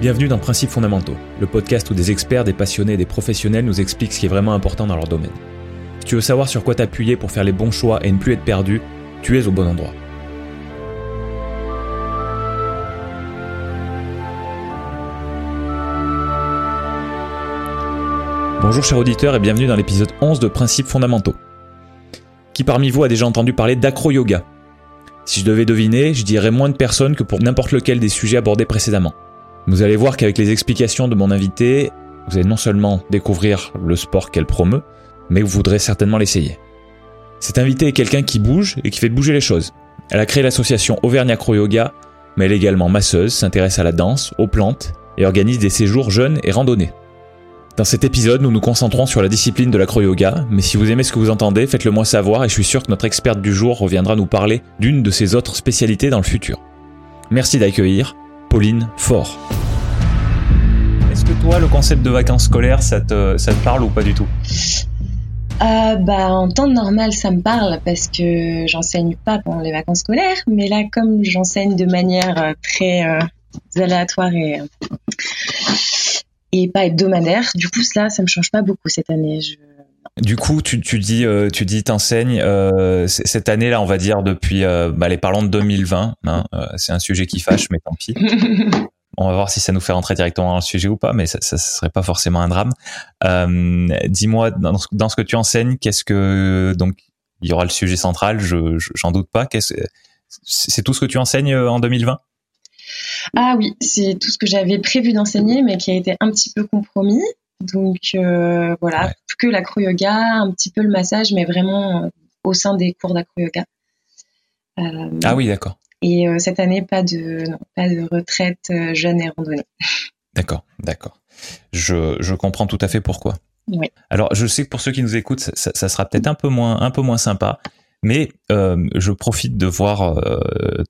Bienvenue dans Principes fondamentaux, le podcast où des experts, des passionnés et des professionnels nous expliquent ce qui est vraiment important dans leur domaine. Si tu veux savoir sur quoi t'appuyer pour faire les bons choix et ne plus être perdu, tu es au bon endroit. Bonjour chers auditeurs et bienvenue dans l'épisode 11 de Principes fondamentaux. Qui parmi vous a déjà entendu parler d'acro-yoga Si je devais deviner, je dirais moins de personnes que pour n'importe lequel des sujets abordés précédemment. Vous allez voir qu'avec les explications de mon invité, vous allez non seulement découvrir le sport qu'elle promeut, mais vous voudrez certainement l'essayer. Cet invité est quelqu'un qui bouge et qui fait bouger les choses. Elle a créé l'association Auvergne Acro Yoga, mais elle est également masseuse, s'intéresse à la danse, aux plantes et organise des séjours jeunes et randonnées. Dans cet épisode, nous nous concentrons sur la discipline de l'acro-yoga, mais si vous aimez ce que vous entendez, faites-le moi savoir et je suis sûr que notre experte du jour reviendra nous parler d'une de ses autres spécialités dans le futur. Merci d'accueillir Pauline Fort. Est-ce que toi, le concept de vacances scolaires, ça te, ça te parle ou pas du tout? Euh, bah, en temps normal, ça me parle parce que j'enseigne pas pendant les vacances scolaires, mais là, comme j'enseigne de manière euh, très euh, aléatoire et, et pas hebdomadaire, du coup, cela, ça me change pas beaucoup cette année. Je... Du coup, tu, tu dis, euh, tu dis, t'enseignes euh, cette année-là, on va dire depuis, euh, bah, les parlons de 2020. Hein, euh, c'est un sujet qui fâche, mais tant pis. On va voir si ça nous fait rentrer directement dans le sujet ou pas, mais ça, ça serait pas forcément un drame. Euh, Dis-moi, dans, ce- dans ce que tu enseignes, qu'est-ce que donc il y aura le sujet central, je je- j'en doute pas. Qu'est-ce c'est tout ce que tu enseignes en 2020 ah oui, c'est tout ce que j'avais prévu d'enseigner, mais qui a été un petit peu compromis. Donc euh, voilà, Ouais. que l'acro-yoga, un petit peu le massage, mais vraiment euh, au sein des cours d'acro-yoga. Euh, Ah oui, d'accord, Et cette année, pas de, non, pas de retraite jeune et randonnée. d'accord, d'accord. Je je comprends tout à fait pourquoi. Oui. Alors, je sais que pour ceux qui nous écoutent, ça, ça sera peut-être un peu moins, un peu moins sympa, mais euh, je profite de voir euh,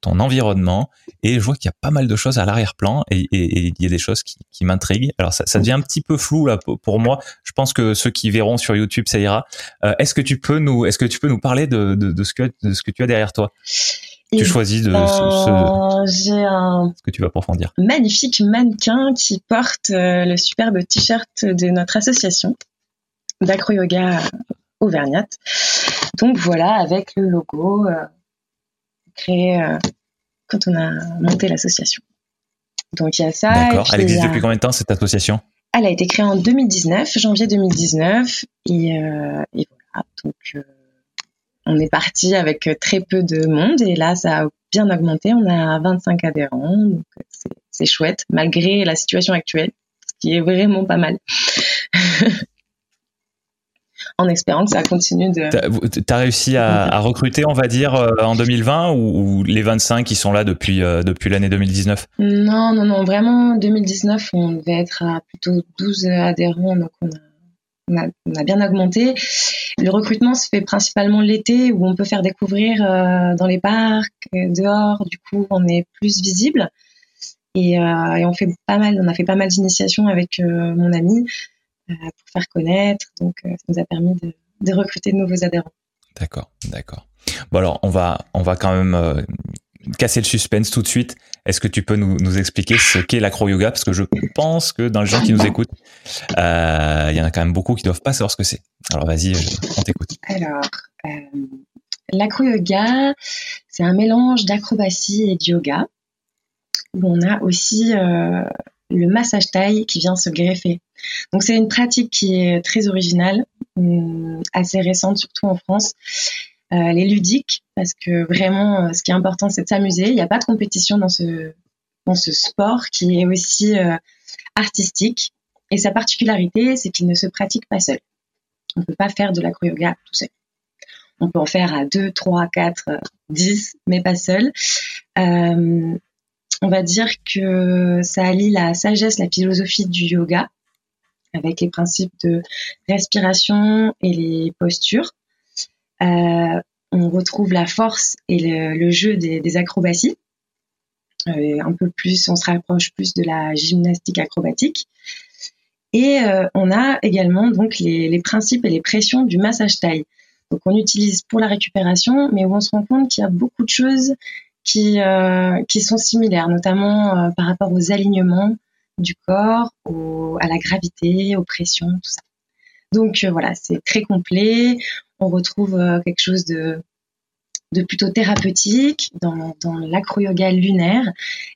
ton environnement et je vois qu'il y a pas mal de choses à l'arrière-plan et, et- et il y a des choses qui, qui m'intriguent. Alors, ça, ça devient un petit peu flou là pour moi. Je pense que ceux qui verront sur YouTube, ça ira. Euh, est-ce que tu peux nous, est-ce que tu peux nous parler de, de, de ce que de ce que tu as derrière toi? Et Tu choisis de ce, ce- ben, J'ai un ce que tu vas approfondir. magnifique mannequin qui porte le superbe t-shirt de notre association d'acro-yoga auvergnate. Donc voilà, avec le logo euh, créé euh, quand on a monté l'association. Donc il y a ça. D'accord. Elle existe a- depuis combien de temps cette association? Elle a été créée en 2019, janvier 2019, et, euh, et voilà. Donc euh, on est parti avec très peu de monde, et là ça a bien augmenté. On a 25 adhérents, donc c'est- c'est chouette malgré la situation actuelle, ce qui est vraiment pas mal. en espérant que ça continue de. T'as t'as réussi à, à recruter, on va dire, euh, en 2020 ou, ou les 25 qui sont là depuis euh, depuis l'année 2019 Non, non, non, vraiment 2019, on devait être à plutôt 12 adhérents, donc on a, on a, on a bien augmenté. Le recrutement se fait principalement l'été où on peut faire découvrir euh, dans les parcs, dehors, du coup on est plus visible. Et, et on fait pas mal, on a fait pas mal d'initiations avec mon ami pour faire connaître, donc euh, ça nous a permis de, de recruter de nouveaux adhérents. D'accord, d'accord. Bon alors, on va on va quand même euh, casser le suspense tout de suite. Est-ce que tu peux nous, nous expliquer ce qu'est l'acro-yoga? Parce que je pense que dans les gens qui nous écoutent, euh, il y en a quand même beaucoup qui doivent pas savoir ce que c'est. Alors vas-y, on t'écoute. Alors, euh, l'acro-yoga, c'est un mélange d'acrobatie et de yoga, où on a aussi euh, le massage taille qui vient se greffer. Donc c'est une pratique qui est très originale, hum, assez récente, surtout en France. Euh, elle est ludique parce que vraiment, euh, ce qui est important, c'est de s'amuser. Il n'y a pas de compétition dans ce, sport qui est aussi euh, artistique. Et sa particularité, c'est qu'il ne se pratique pas seul. On ne peut pas faire de l'acro-yoga tout seul. On peut en faire à 2, 3, 4, 10, mais pas seul. Euh, on va dire que ça allie la sagesse, la philosophie du yoga avec les principes de respiration et les postures. Euh, on retrouve la force et le, jeu des, acrobaties. Euh, un peu plus, on se rapproche plus de la gymnastique acrobatique. Et euh, on a également donc les, principes et les pressions du massage taille. Donc on utilise pour la récupération, mais où on se rend compte qu'il y a beaucoup de choses qui, sont similaires, notamment par rapport aux alignements, du corps, à la gravité, aux pressions, tout ça. Donc voilà, c'est très complet. On retrouve quelque chose de plutôt thérapeutique dans, dans l'acro-yoga lunaire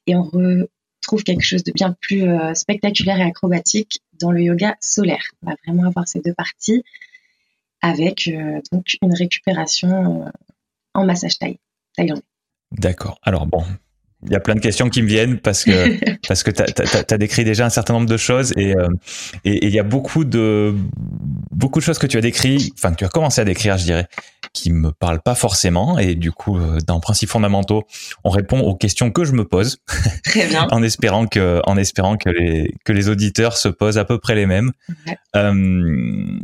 et on retrouve quelque chose de bien plus spectaculaire et acrobatique dans le yoga solaire. On va vraiment avoir ces deux parties avec donc une récupération en massage thaï, thaïlandais. D'accord. Alors bon, il y a plein de questions qui me viennent parce que parce que tu as, décrit déjà un certain nombre de choses euh, et il y a beaucoup de beaucoup de choses que tu as décrit, enfin que tu as commencé à décrire, je dirais, qui me parlent pas forcément et du coup euh, dans principes fondamentaux, on répond aux questions que je me pose. Très bien. en espérant que en espérant que les que les auditeurs se posent à peu près les mêmes. Euh,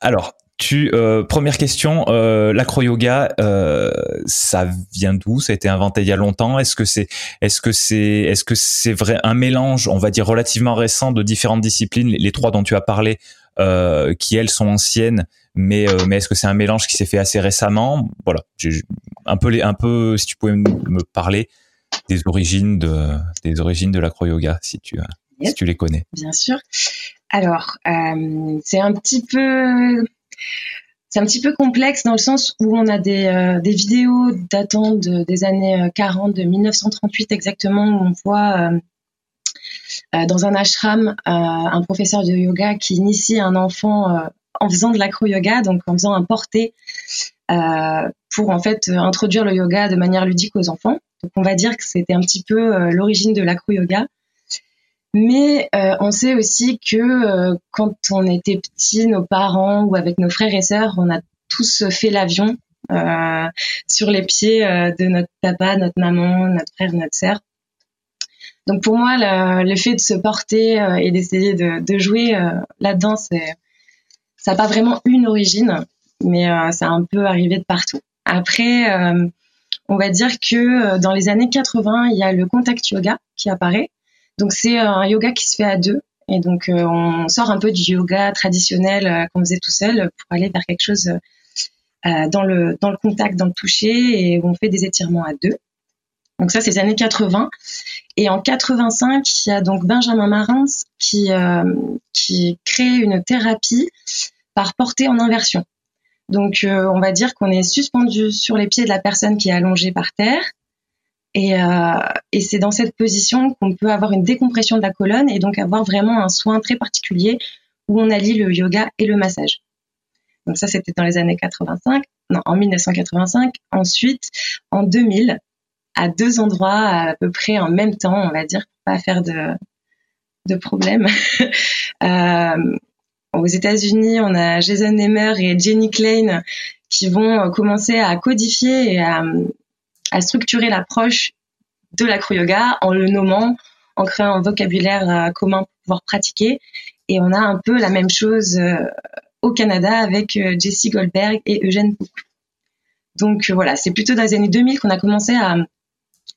alors, tu, euh, première question, euh, l'acro-yoga, euh, ça vient d'où? Ça a été inventé il y a longtemps. Est-ce que c'est, est-ce que c'est, est-ce que c'est vrai un mélange, on va dire relativement récent, de différentes disciplines, les, trois dont tu as parlé, euh, qui elles sont anciennes, mais mais est-ce que c'est un mélange qui s'est fait assez récemment? Voilà, un peu les, un peu, si tu pouvais me parler des origines de des origines de l'acro-yoga, si tu si tu les connais. Bien sûr. Alors, c'est un petit peu c'est un petit peu complexe dans le sens où on a des, euh, vidéos datant des années 40, euh, de 1938 exactement, où on voit euh, dans un ashram un professeur de yoga qui initie un enfant en faisant de l'acro-yoga, donc en faisant un porté pour en fait introduire le yoga de manière ludique aux enfants. Donc on va dire que c'était un petit peu l'origine de l'acro-yoga. Mais euh, on sait aussi que euh, quand on était petit, nos parents ou avec nos frères et sœurs, on a tous fait l'avion euh, sur les pieds de notre papa, notre maman, notre frère, notre sœur. Donc pour moi, le, fait de se porter et d'essayer de, de, jouer là-dedans, c'est ça n'a pas vraiment une origine, mais ça a un peu arrivé de partout. Après, on va dire que dans les années 80, il y a le contact yoga qui apparaît donc c'est un yoga qui se fait à deux. Et donc euh, on sort un peu du yoga traditionnel euh, qu'on faisait tout seul pour aller vers quelque chose euh, dans le dans le contact, dans le toucher, et on fait des étirements à deux. Donc ça c'est les années 80. Et en 85, il y a donc Benjamin Marins qui qui crée une thérapie par portée en inversion. Donc on va dire qu'on est suspendu sur les pieds de la personne qui est allongée par terre et, euh, et c'est dans cette position qu'on peut avoir une décompression de la colonne et donc avoir vraiment un soin très particulier où on allie le yoga et le massage. Donc ça, c'était dans les années 85, non, en 1985. Ensuite, en 2000, à deux endroits à peu près en même temps, on va dire, pour pas faire de, de problème. euh, aux États-Unis, on a Jason Nemer et Jenny Klein qui vont commencer à codifier et à, à structurer l'approche de l'acro-yoga en le nommant, en créant un vocabulaire euh, commun pour pouvoir pratiquer. Et on a un peu la même chose euh, au Canada avec euh, Jessie Goldberg et Eugène Pouk. Donc voilà, c'est plutôt dans les années 2000 qu'on a commencé à,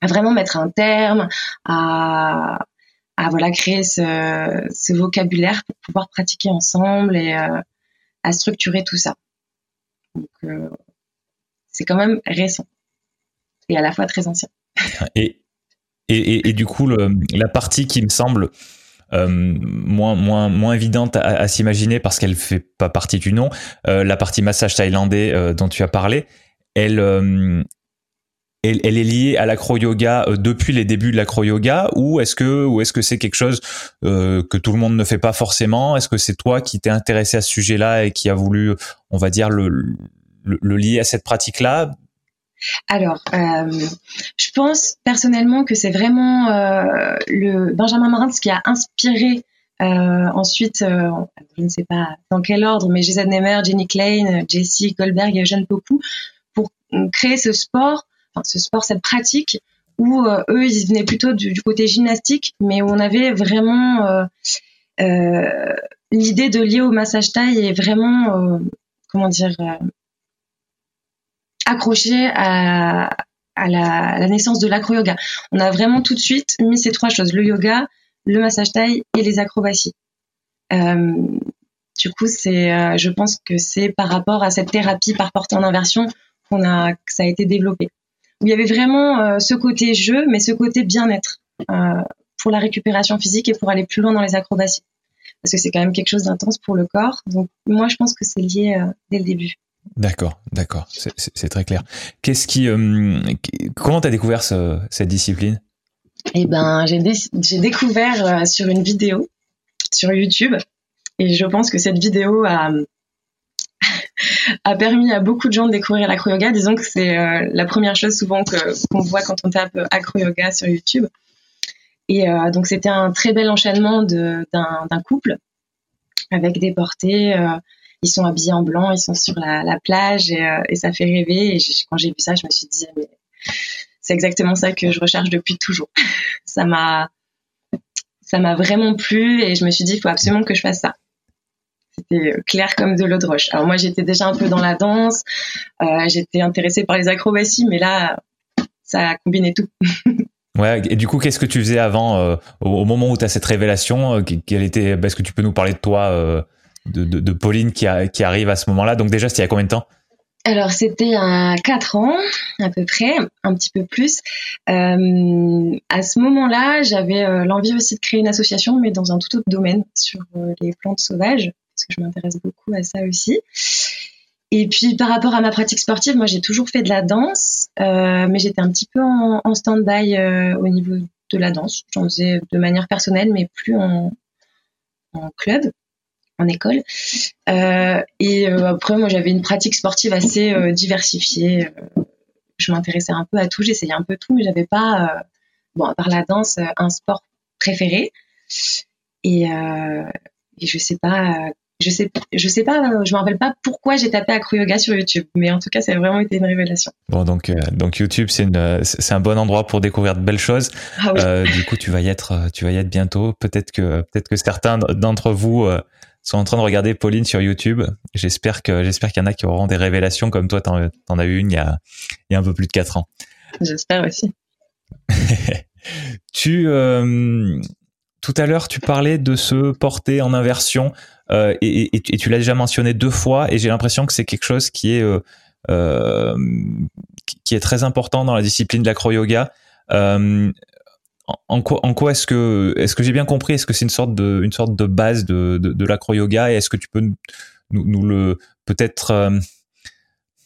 vraiment mettre un terme, à, voilà créer ce, vocabulaire pour pouvoir pratiquer ensemble et à structurer tout ça. Donc c'est quand même récent et à la fois très ancien. Et, et, et, du coup, la partie qui me semble euh, moins, moins, moins évidente à, s'imaginer parce qu'elle fait pas partie du nom, euh, la partie massage thaïlandais euh, dont tu as parlé, elle, elle, elle, est liée à l'acro-yoga depuis les débuts de l'acro-yoga ou est-ce que ou est-ce que c'est quelque chose que tout le monde ne fait pas forcément? Est-ce que c'est toi qui t'es intéressé à ce sujet-là et qui a voulu, on va dire, le lier à cette pratique-là? Alors, euh, je pense personnellement que c'est vraiment euh, le Benjamin Marins qui a inspiré euh, ensuite, je ne sais pas dans quel ordre, mais Jason Nemer, Jenny Klein, Jessie Goldberg et Eugène Poku pour créer ce sport, ce sport, cette pratique où eux ils venaient plutôt du, côté gymnastique, mais où on avait vraiment l'idée de lier au massage taille et vraiment comment dire accroché à, à la, naissance de l'acro-yoga. On a vraiment tout de suite mis ces trois choses, le yoga, le massage taille et les acrobaties. Euh, du coup, c'est, euh, je pense que c'est par rapport à cette thérapie par portée en inversion qu'on a, que ça a été développé. Il y avait vraiment euh, ce côté jeu, mais ce côté bien-être pour la récupération physique et pour aller plus loin dans les acrobaties. Parce que c'est quand même quelque chose d'intense pour le corps. Donc moi, je pense que c'est lié dès le début. D'accord, d'accord, c'est très clair. Qu'est-ce qui, euh, comment t'as découvert cette discipline? Eh ben, j'ai découvert euh, sur une vidéo sur YouTube, et je pense que cette vidéo a a permis à beaucoup de gens de découvrir l'acro-yoga. Disons que c'est euh, la première chose souvent qu'on voit quand on tape acro-yoga sur YouTube. Et donc c'était un très bel enchaînement d'un couple avec des portées ils sont habillés en blanc, ils sont sur la, plage euh, et, ça fait rêver. Et quand j'ai vu ça, je me suis dit, mais c'est exactement ça que je recherche depuis toujours. ça m'a, ça m'a vraiment plu et je me suis dit, il faut absolument que je fasse ça. C'était euh, clair comme de l'eau de roche. Alors moi, j'étais déjà un peu dans la danse, euh, j'étais intéressée par les acrobaties, mais là, ça a combiné tout. Ouais, et du coup, qu'est-ce que tu faisais avant, au, moment où tu as cette révélation bah, Est-ce que tu peux nous parler de toi de, Pauline qui, arrive à ce moment-là. Donc déjà, c'était il y a combien de temps? Alors c'était à 4 ans à peu près, un petit peu plus. Euh, à ce moment-là, j'avais euh, l'envie aussi de créer une association, mais dans un tout autre domaine, sur euh, les plantes sauvages, parce que je m'intéresse beaucoup à ça aussi. Et puis par rapport à ma pratique sportive, moi j'ai toujours fait de la danse, mais j'étais un petit peu en, stand-by au niveau de la danse. J'en faisais de manière personnelle, mais plus en club en école. Euh, et euh, après, moi, j'avais une pratique sportive assez euh, diversifiée. je m'intéressais un peu à tout, j'essayais un peu tout, mais j'avais pas, bon, à part la danse, un sport préféré. Et, et je sais pas je sais, je sais pas, je me rappelle pas pourquoi j'ai tapé acro yoga sur YouTube, mais en tout cas, ça a vraiment été une révélation. Bon, donc, donc YouTube, c'est c'est un bon endroit pour découvrir de belles choses. Ah du coup, tu vas y être, tu vas y être bientôt. Peut-être que, peut-être que certains d'entre vous sont en train de regarder Pauline sur YouTube. J'espère que j'espère qu'il y en a qui auront des révélations comme toi, t'en, en as eu une il y a, il y a un peu plus de quatre ans. J'espère aussi. tu euh, tout à l'heure, tu parlais de se porter en inversion euh, et, et, tu l'as déjà mentionné deux fois et j'ai l'impression que c'est quelque chose qui est euh qui est très important dans la discipline de l'acro-yoga. En quoi, est-ce que, est-ce que j'ai bien compris? Est-ce que c'est une sorte de, une sorte de base de, de, l'acro-yoga? Et est-ce que tu peux nous, le, peut-être, euh,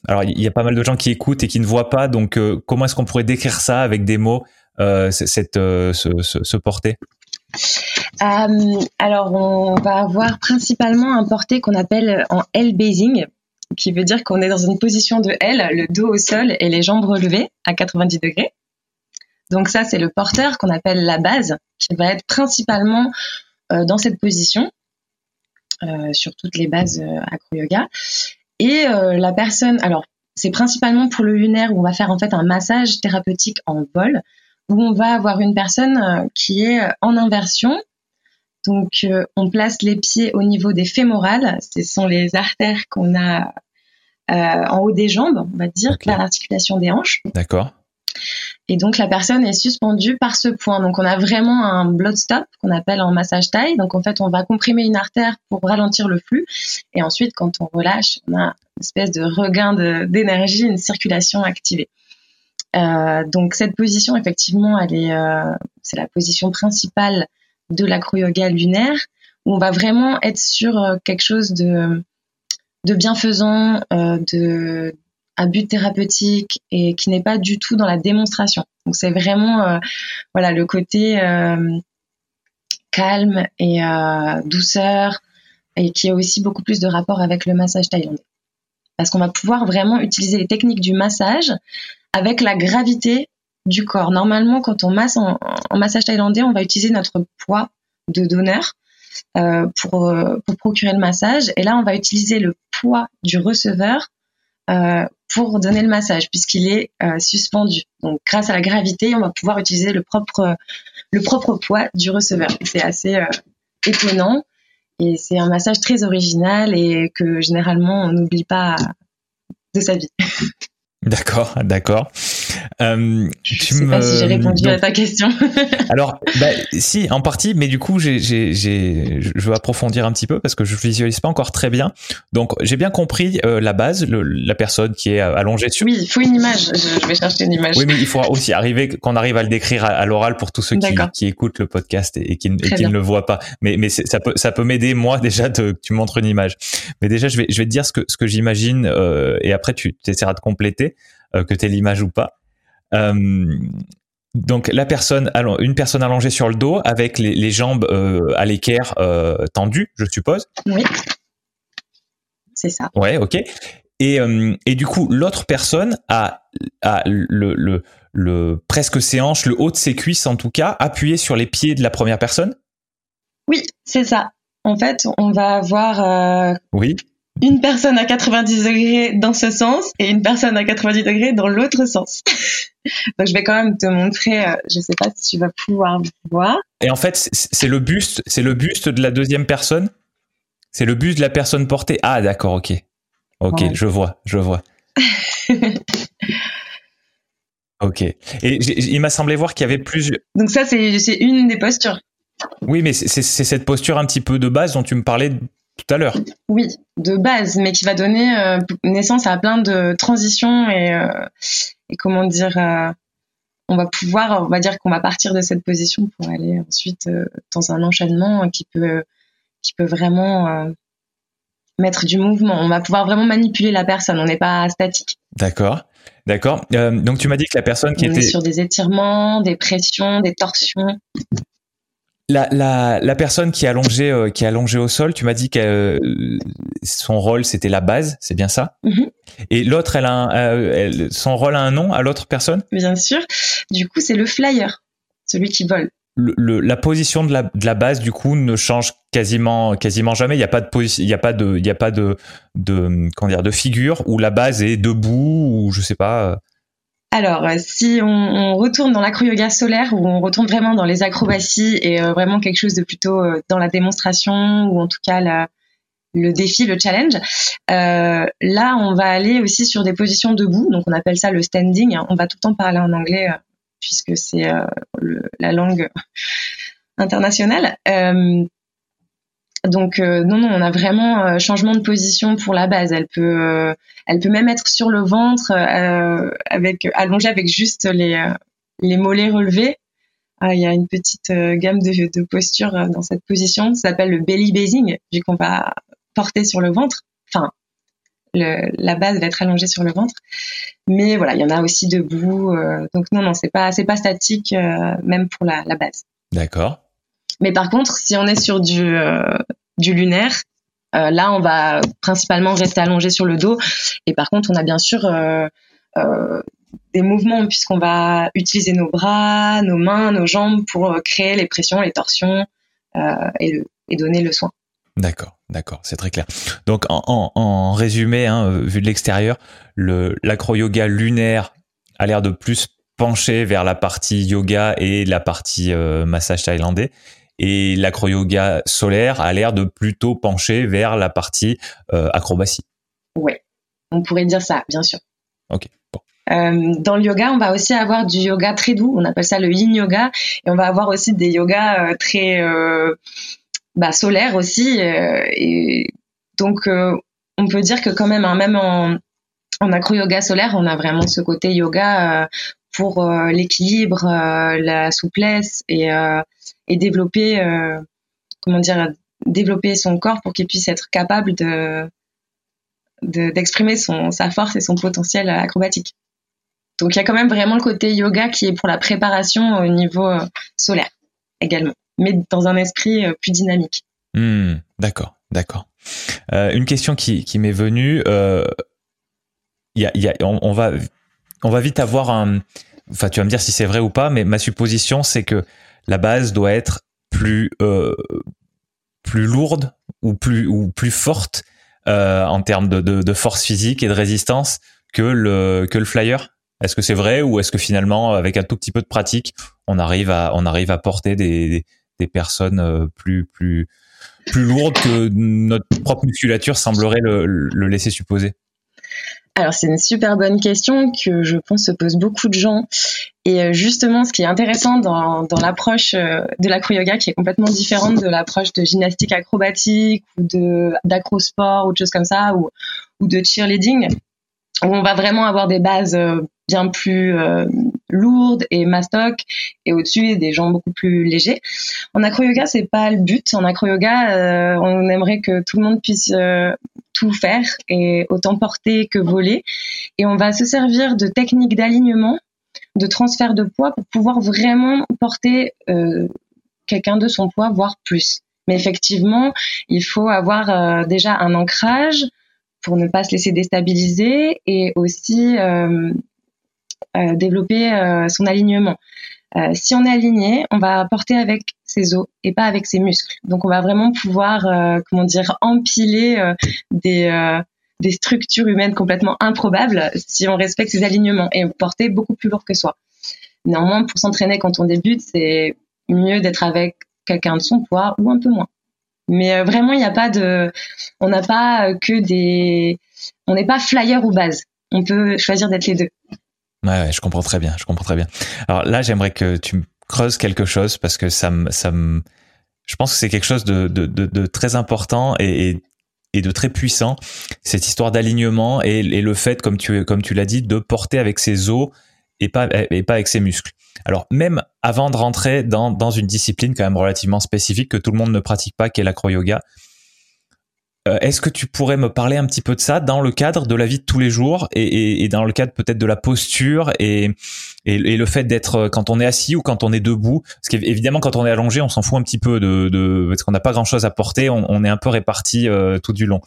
alors il y a pas mal de gens qui écoutent et qui ne voient pas, donc euh, comment est-ce qu'on pourrait décrire ça avec des mots, euh, cette, ce, ce, ce, porté Alors on va avoir principalement un porté qu'on appelle en L-basing, qui veut dire qu'on est dans une position de L, le dos au sol et les jambes relevées à 90 degrés. Donc ça, c'est le porteur qu'on appelle la base, qui va être principalement euh, dans cette position, euh, sur toutes les bases euh, acro-yoga. Et la personne, alors c'est principalement pour le lunaire où on va faire en fait un massage thérapeutique en vol, où on va avoir une personne qui est en inversion. Donc on place les pieds au niveau des fémorales, ce sont les artères qu'on a en haut des jambes, on va dire, l'articulation des hanches. D'accord. Et donc la personne est suspendue par ce point. Donc on a vraiment un blood stop qu'on appelle en massage taille. Donc en fait on va comprimer une artère pour ralentir le flux. Et ensuite quand on relâche, on a une espèce de regain d'énergie, une circulation activée. Euh, donc cette position effectivement, elle est, euh, c'est la position principale de l'acro-yoga lunaire où on va vraiment être sur euh, quelque chose de de bienfaisant, euh, de à but thérapeutique et qui n'est pas du tout dans la démonstration. Donc c'est vraiment euh, voilà le côté euh, calme et euh, douceur et qui a aussi beaucoup plus de rapport avec le massage thaïlandais. Parce qu'on va pouvoir vraiment utiliser les techniques du massage avec la gravité du corps. Normalement, quand on masse en, en massage thaïlandais, on va utiliser notre poids de donneur euh, pour, pour procurer le massage. Et là, on va utiliser le poids du receveur euh, pour donner le massage puisqu'il est euh, suspendu. Donc grâce à la gravité, on va pouvoir utiliser le propre le propre poids du receveur. C'est assez euh, étonnant et c'est un massage très original et que généralement on n'oublie pas de sa vie. D'accord, d'accord. Euh, je tu sais pas si j'ai répondu à ta question. Alors, bah, si, en partie, mais du coup, j'ai, j'ai, j'ai, je veux approfondir un petit peu parce que je visualise pas encore très bien. Donc, j'ai bien compris euh, la base, le, la personne qui est allongée dessus. Oui, il faut une image. Je, vais chercher une image. Oui, mais il faudra aussi arriver qu'on arrive à le décrire à, l'oral pour tous ceux qui, qui, écoutent le podcast et, qui, et qui ne le voient pas. Mais, mais ça peut, ça peut m'aider moi déjà de, que tu montres une image. Mais déjà, je vais, je vais te dire ce que, ce que j'imagine euh, et après tu essaieras de compléter que tu l'image ou pas. Euh, donc la personne, une personne allongée sur le dos avec les, jambes euh, à l'équerre tendues, je suppose. Oui. C'est ça. Ouais, ok. Et, et du coup, l'autre personne a, a le, le, le, presque ses hanches, le haut de ses cuisses en tout cas, appuyé sur les pieds de la première personne? Oui, c'est ça. En fait, on va avoir oui une personne à 90 degrés dans ce sens et une personne à 90 degrés dans l'autre sens. Donc je vais quand même te montrer, euh, je sais pas si tu vas pouvoir voir. Et en fait, c'est le buste, c'est le buste de la deuxième personne? C'est le buste de la personne portée? Ah d'accord, ok. Ok, je vois, je vois. ok. Et il m'a semblé voir qu'il y avait plus... Donc ça, c'est une des postures. Oui, mais c'est cette posture un petit peu de base dont tu me parlais tout à l'heure. Oui, de base, mais qui va donner euh, naissance à plein de transitions et, euh, et comment dire, euh, on va pouvoir, on va dire qu'on va partir de cette position pour aller ensuite dans un enchaînement qui peut, qui peut vraiment mettre du mouvement. On va pouvoir vraiment manipuler la personne. On n'est pas statique. D'accord. D'accord. donc tu m'as dit que la personne qui on était est sur des étirements, des pressions, des torsions. La, la, la, personne qui est allongée, euh, qui est allongée au sol, tu m'as dit que euh, son rôle c'était la base, c'est bien ça mm-hmm. Et l'autre, elle a euh, elle, son rôle a un nom à l'autre personne? Bien sûr. Du coup, c'est le flyer, celui qui vole. Le, la position de la, de la base du coup ne change quasiment quasiment jamais. Il n'y a pas de il y a pas de il y a pas de de comment dire de figure où la base est debout ou je sais pas. Alors, euh, si on, retourne dans l'acro-yoga solaire, où on retourne vraiment dans les acrobaties et euh, vraiment quelque chose de plutôt euh, dans la démonstration, ou en tout cas le défi, le challenge, là, on va aller aussi sur des positions debout, donc on appelle ça le standing. On va tout le temps parler en anglais, puisque c'est la langue internationale. Donc euh, non non, on a vraiment euh, changement de position pour la base. Elle peut euh, elle peut même être sur le ventre avec allongée avec juste les les mollets relevés. Ah, il y a une petite gamme de, postures dans cette position. Ça s'appelle le belly basing, vu qu'on va porter sur le ventre. Enfin, la base va être allongée sur le ventre. Mais voilà, il y en a aussi debout. donc non, non, c'est pas, c'est pas statique, même pour la base. D'accord. Mais par contre, si on est sur du, euh, lunaire, euh, là, on va principalement rester allongé sur le dos. Et par contre, on a bien sûr euh, des mouvements puisqu'on va utiliser nos bras, nos mains, nos jambes pour créer les pressions, les torsions et, donner le soin. D'accord, d'accord, c'est très clair. Donc en, résumé, hein, vu de l'extérieur, le l'acro-yoga lunaire a l'air de plus pencher vers la partie yoga et la partie massage thaïlandais et l'acro-yoga solaire a l'air de plutôt pencher vers la partie euh, acrobatie. Oui, on pourrait dire ça, bien sûr. Ok. Euh, dans le yoga, on va aussi avoir du yoga très doux, on appelle ça le yin yoga, et on va avoir aussi des yogas euh, très bah, solaires aussi. et donc, on peut dire que quand même, hein, même en, en acro-yoga solaire, on a vraiment ce côté yoga pour l'équilibre, la souplesse et et développer, euh, comment dire, développer son corps pour qu'il puisse être capable de d'exprimer son sa force et son potentiel acrobatique. Donc il y a quand même vraiment le côté yoga qui est pour la préparation au niveau euh, solaire également, mais dans un esprit euh, plus dynamique. Hmm, d'accord, d'accord. Euh, une question qui, m'est venue, euh, y a, on, va on va vite avoir un, enfin tu vas me dire si c'est vrai ou pas, mais ma supposition c'est que la base doit être plus euh, plus lourde ou plus ou plus forte euh, en termes de, de, force physique et de résistance que le que le flyer. Est-ce que c'est vrai ou est-ce que finalement avec un tout petit peu de pratique on arrive à on arrive à porter des des, personnes euh, plus plus plus lourdes que notre propre musculature semblerait le, le laisser supposer? Alors c'est une super bonne question que je pense se posent beaucoup de gens. Et euh, justement, ce qui est intéressant dans, l'approche euh, de l'acro-yoga, qui est complètement différente de l'approche de gymnastique acrobatique ou de d'acrosport ou de choses comme ça, ou de cheerleading, on va vraiment avoir des bases euh, bien plus lourdes et mastoc et au-dessus des gens beaucoup plus légers. En acro-yoga, c'est pas le but. En acro-yoga, on aimerait que tout le monde puisse tout faire et autant porter que voler. Et on va se servir de techniques d'alignement, de transfert de poids pour pouvoir vraiment porter euh, quelqu'un de son poids, voire plus. Mais effectivement, il faut avoir euh, déjà un ancrage pour ne pas se laisser déstabiliser et aussi euh, développer son alignement. Euh, si on est aligné, on va porter avec ses os et pas avec ses muscles. Donc on va vraiment pouvoir, euh, comment dire, empiler euh, des des structures humaines complètement improbables si on respecte ses alignements et porter beaucoup plus lourd que soi. Néanmoins, pour s'entraîner quand on débute, c'est mieux d'être avec quelqu'un de son poids ou un peu moins. Mais vraiment, il n'y a pas de, on n'a pas que des, on n'est pas flyer ou base. On peut choisir d'être les deux. Ouais, je comprends très bien, je comprends très bien. Alors là, j'aimerais que tu creuses quelque chose parce que ça me, ça me, je pense que c'est quelque chose de, très important et, de très puissant. Cette histoire d'alignement et, le fait, comme tu, comme tu l'as dit, de porter avec ses os et pas avec ses muscles. Alors même avant de rentrer dans, dans une discipline quand même relativement spécifique que tout le monde ne pratique pas, qui est l'acro-yoga, euh, est-ce que tu pourrais me parler un petit peu de ça dans le cadre de la vie de tous les jours et, dans le cadre peut-être de la posture et, le fait d'être euh, quand on est assis ou quand on est debout? Parce qu'évidemment, quand on est allongé, on s'en fout un petit peu de, parce qu'on n'a pas grand-chose à porter, on, est un peu réparti euh, tout du long.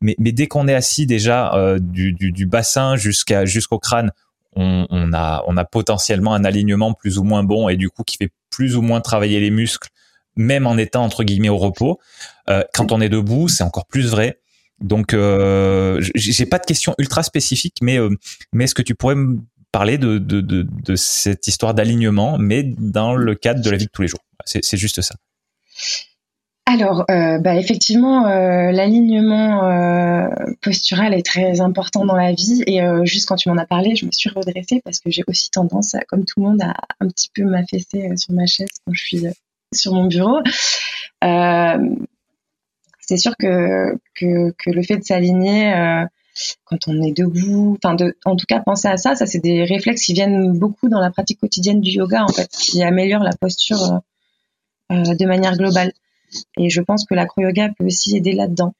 Mais, dès qu'on est assis déjà du, bassin jusqu'à jusqu'au crâne, on, on, a on a potentiellement un alignement plus ou moins bon et du coup qui fait plus ou moins travailler les muscles même en étant entre guillemets au repos. Euh, quand on est debout, c'est encore plus vrai. Donc, euh, j'ai pas de questions ultra spécifiques, mais euh, mais est-ce que tu pourrais me parler de, de, de, de cette histoire d'alignement, mais dans le cadre de la vie de tous les jours? C'est juste ça. Alors, euh, bah effectivement, euh, l'alignement euh, postural est très important dans la vie. Et juste quand tu m'en as parlé, je me suis redressée parce que j'ai aussi tendance, comme tout le monde, à un petit peu m'affaisser sur ma chaise quand je suis sur mon bureau. C'est sûr que, que, le fait de s'aligner quand on est debout, enfin de, en tout cas penser à ça, ça c'est des réflexes qui viennent beaucoup dans la pratique quotidienne du yoga en fait, qui améliorent la posture de manière globale. Et je pense que l'acro-yoga peut aussi aider là-dedans.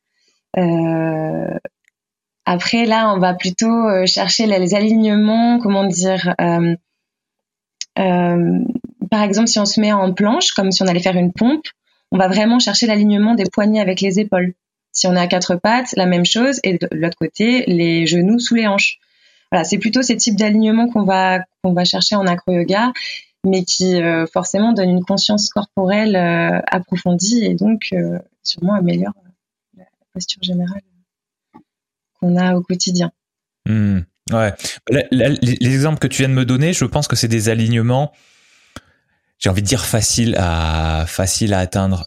après là, on va plutôt chercher les alignements, comment dire. Euh, par exemple, si on se met en planche, comme si on allait faire une pompe, on va vraiment chercher l'alignement des poignets avec les épaules. Si on est à quatre pattes, la même chose, et de l'autre côté, les genoux sous les hanches. Voilà, c'est plutôt ces types d'alignements qu'on va qu'on va chercher en acro-yoga, mais qui euh, forcément donnent une conscience corporelle euh, approfondie et donc euh, sûrement améliore la posture générale qu'on a au quotidien. Mmh. ouais. les exemples que tu viens de me donner, je pense que c'est des alignements j'ai envie de dire facile à atteindre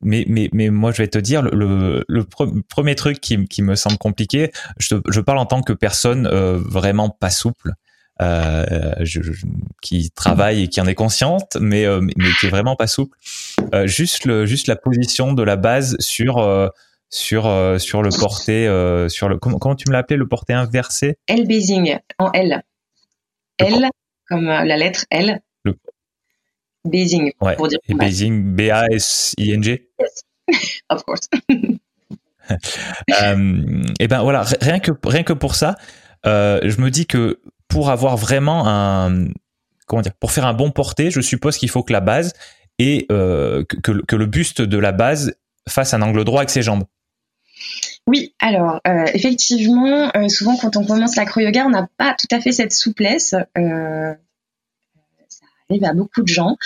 mais moi je vais te dire le, premier truc qui, me semble compliqué je, parle en tant que personne vraiment pas souple euh, je, qui travaille et qui en est consciente mais euh, mais qui est vraiment pas souple. Euh, juste le juste la position de la base sur sur sur le porté sur le comment, comment tu me l'as appelé le porté inversé? L basing en L. L comme la lettre L. Basing, pour dire. Et Basing, B-A-S-I-N-G Yes, of course. euh, et ben voilà, rien que, rien que pour ça, euh, je me dis que pour avoir vraiment un. Comment dire Pour faire un bon porté, je suppose qu'il faut que la base et euh, que, le buste de la base fasse un angle droit avec ses jambes. Oui, alors euh, effectivement, euh, souvent quand on commence l'acro-yoga, on n'a pas tout à fait cette souplesse. Euh, arrive à beaucoup de gens,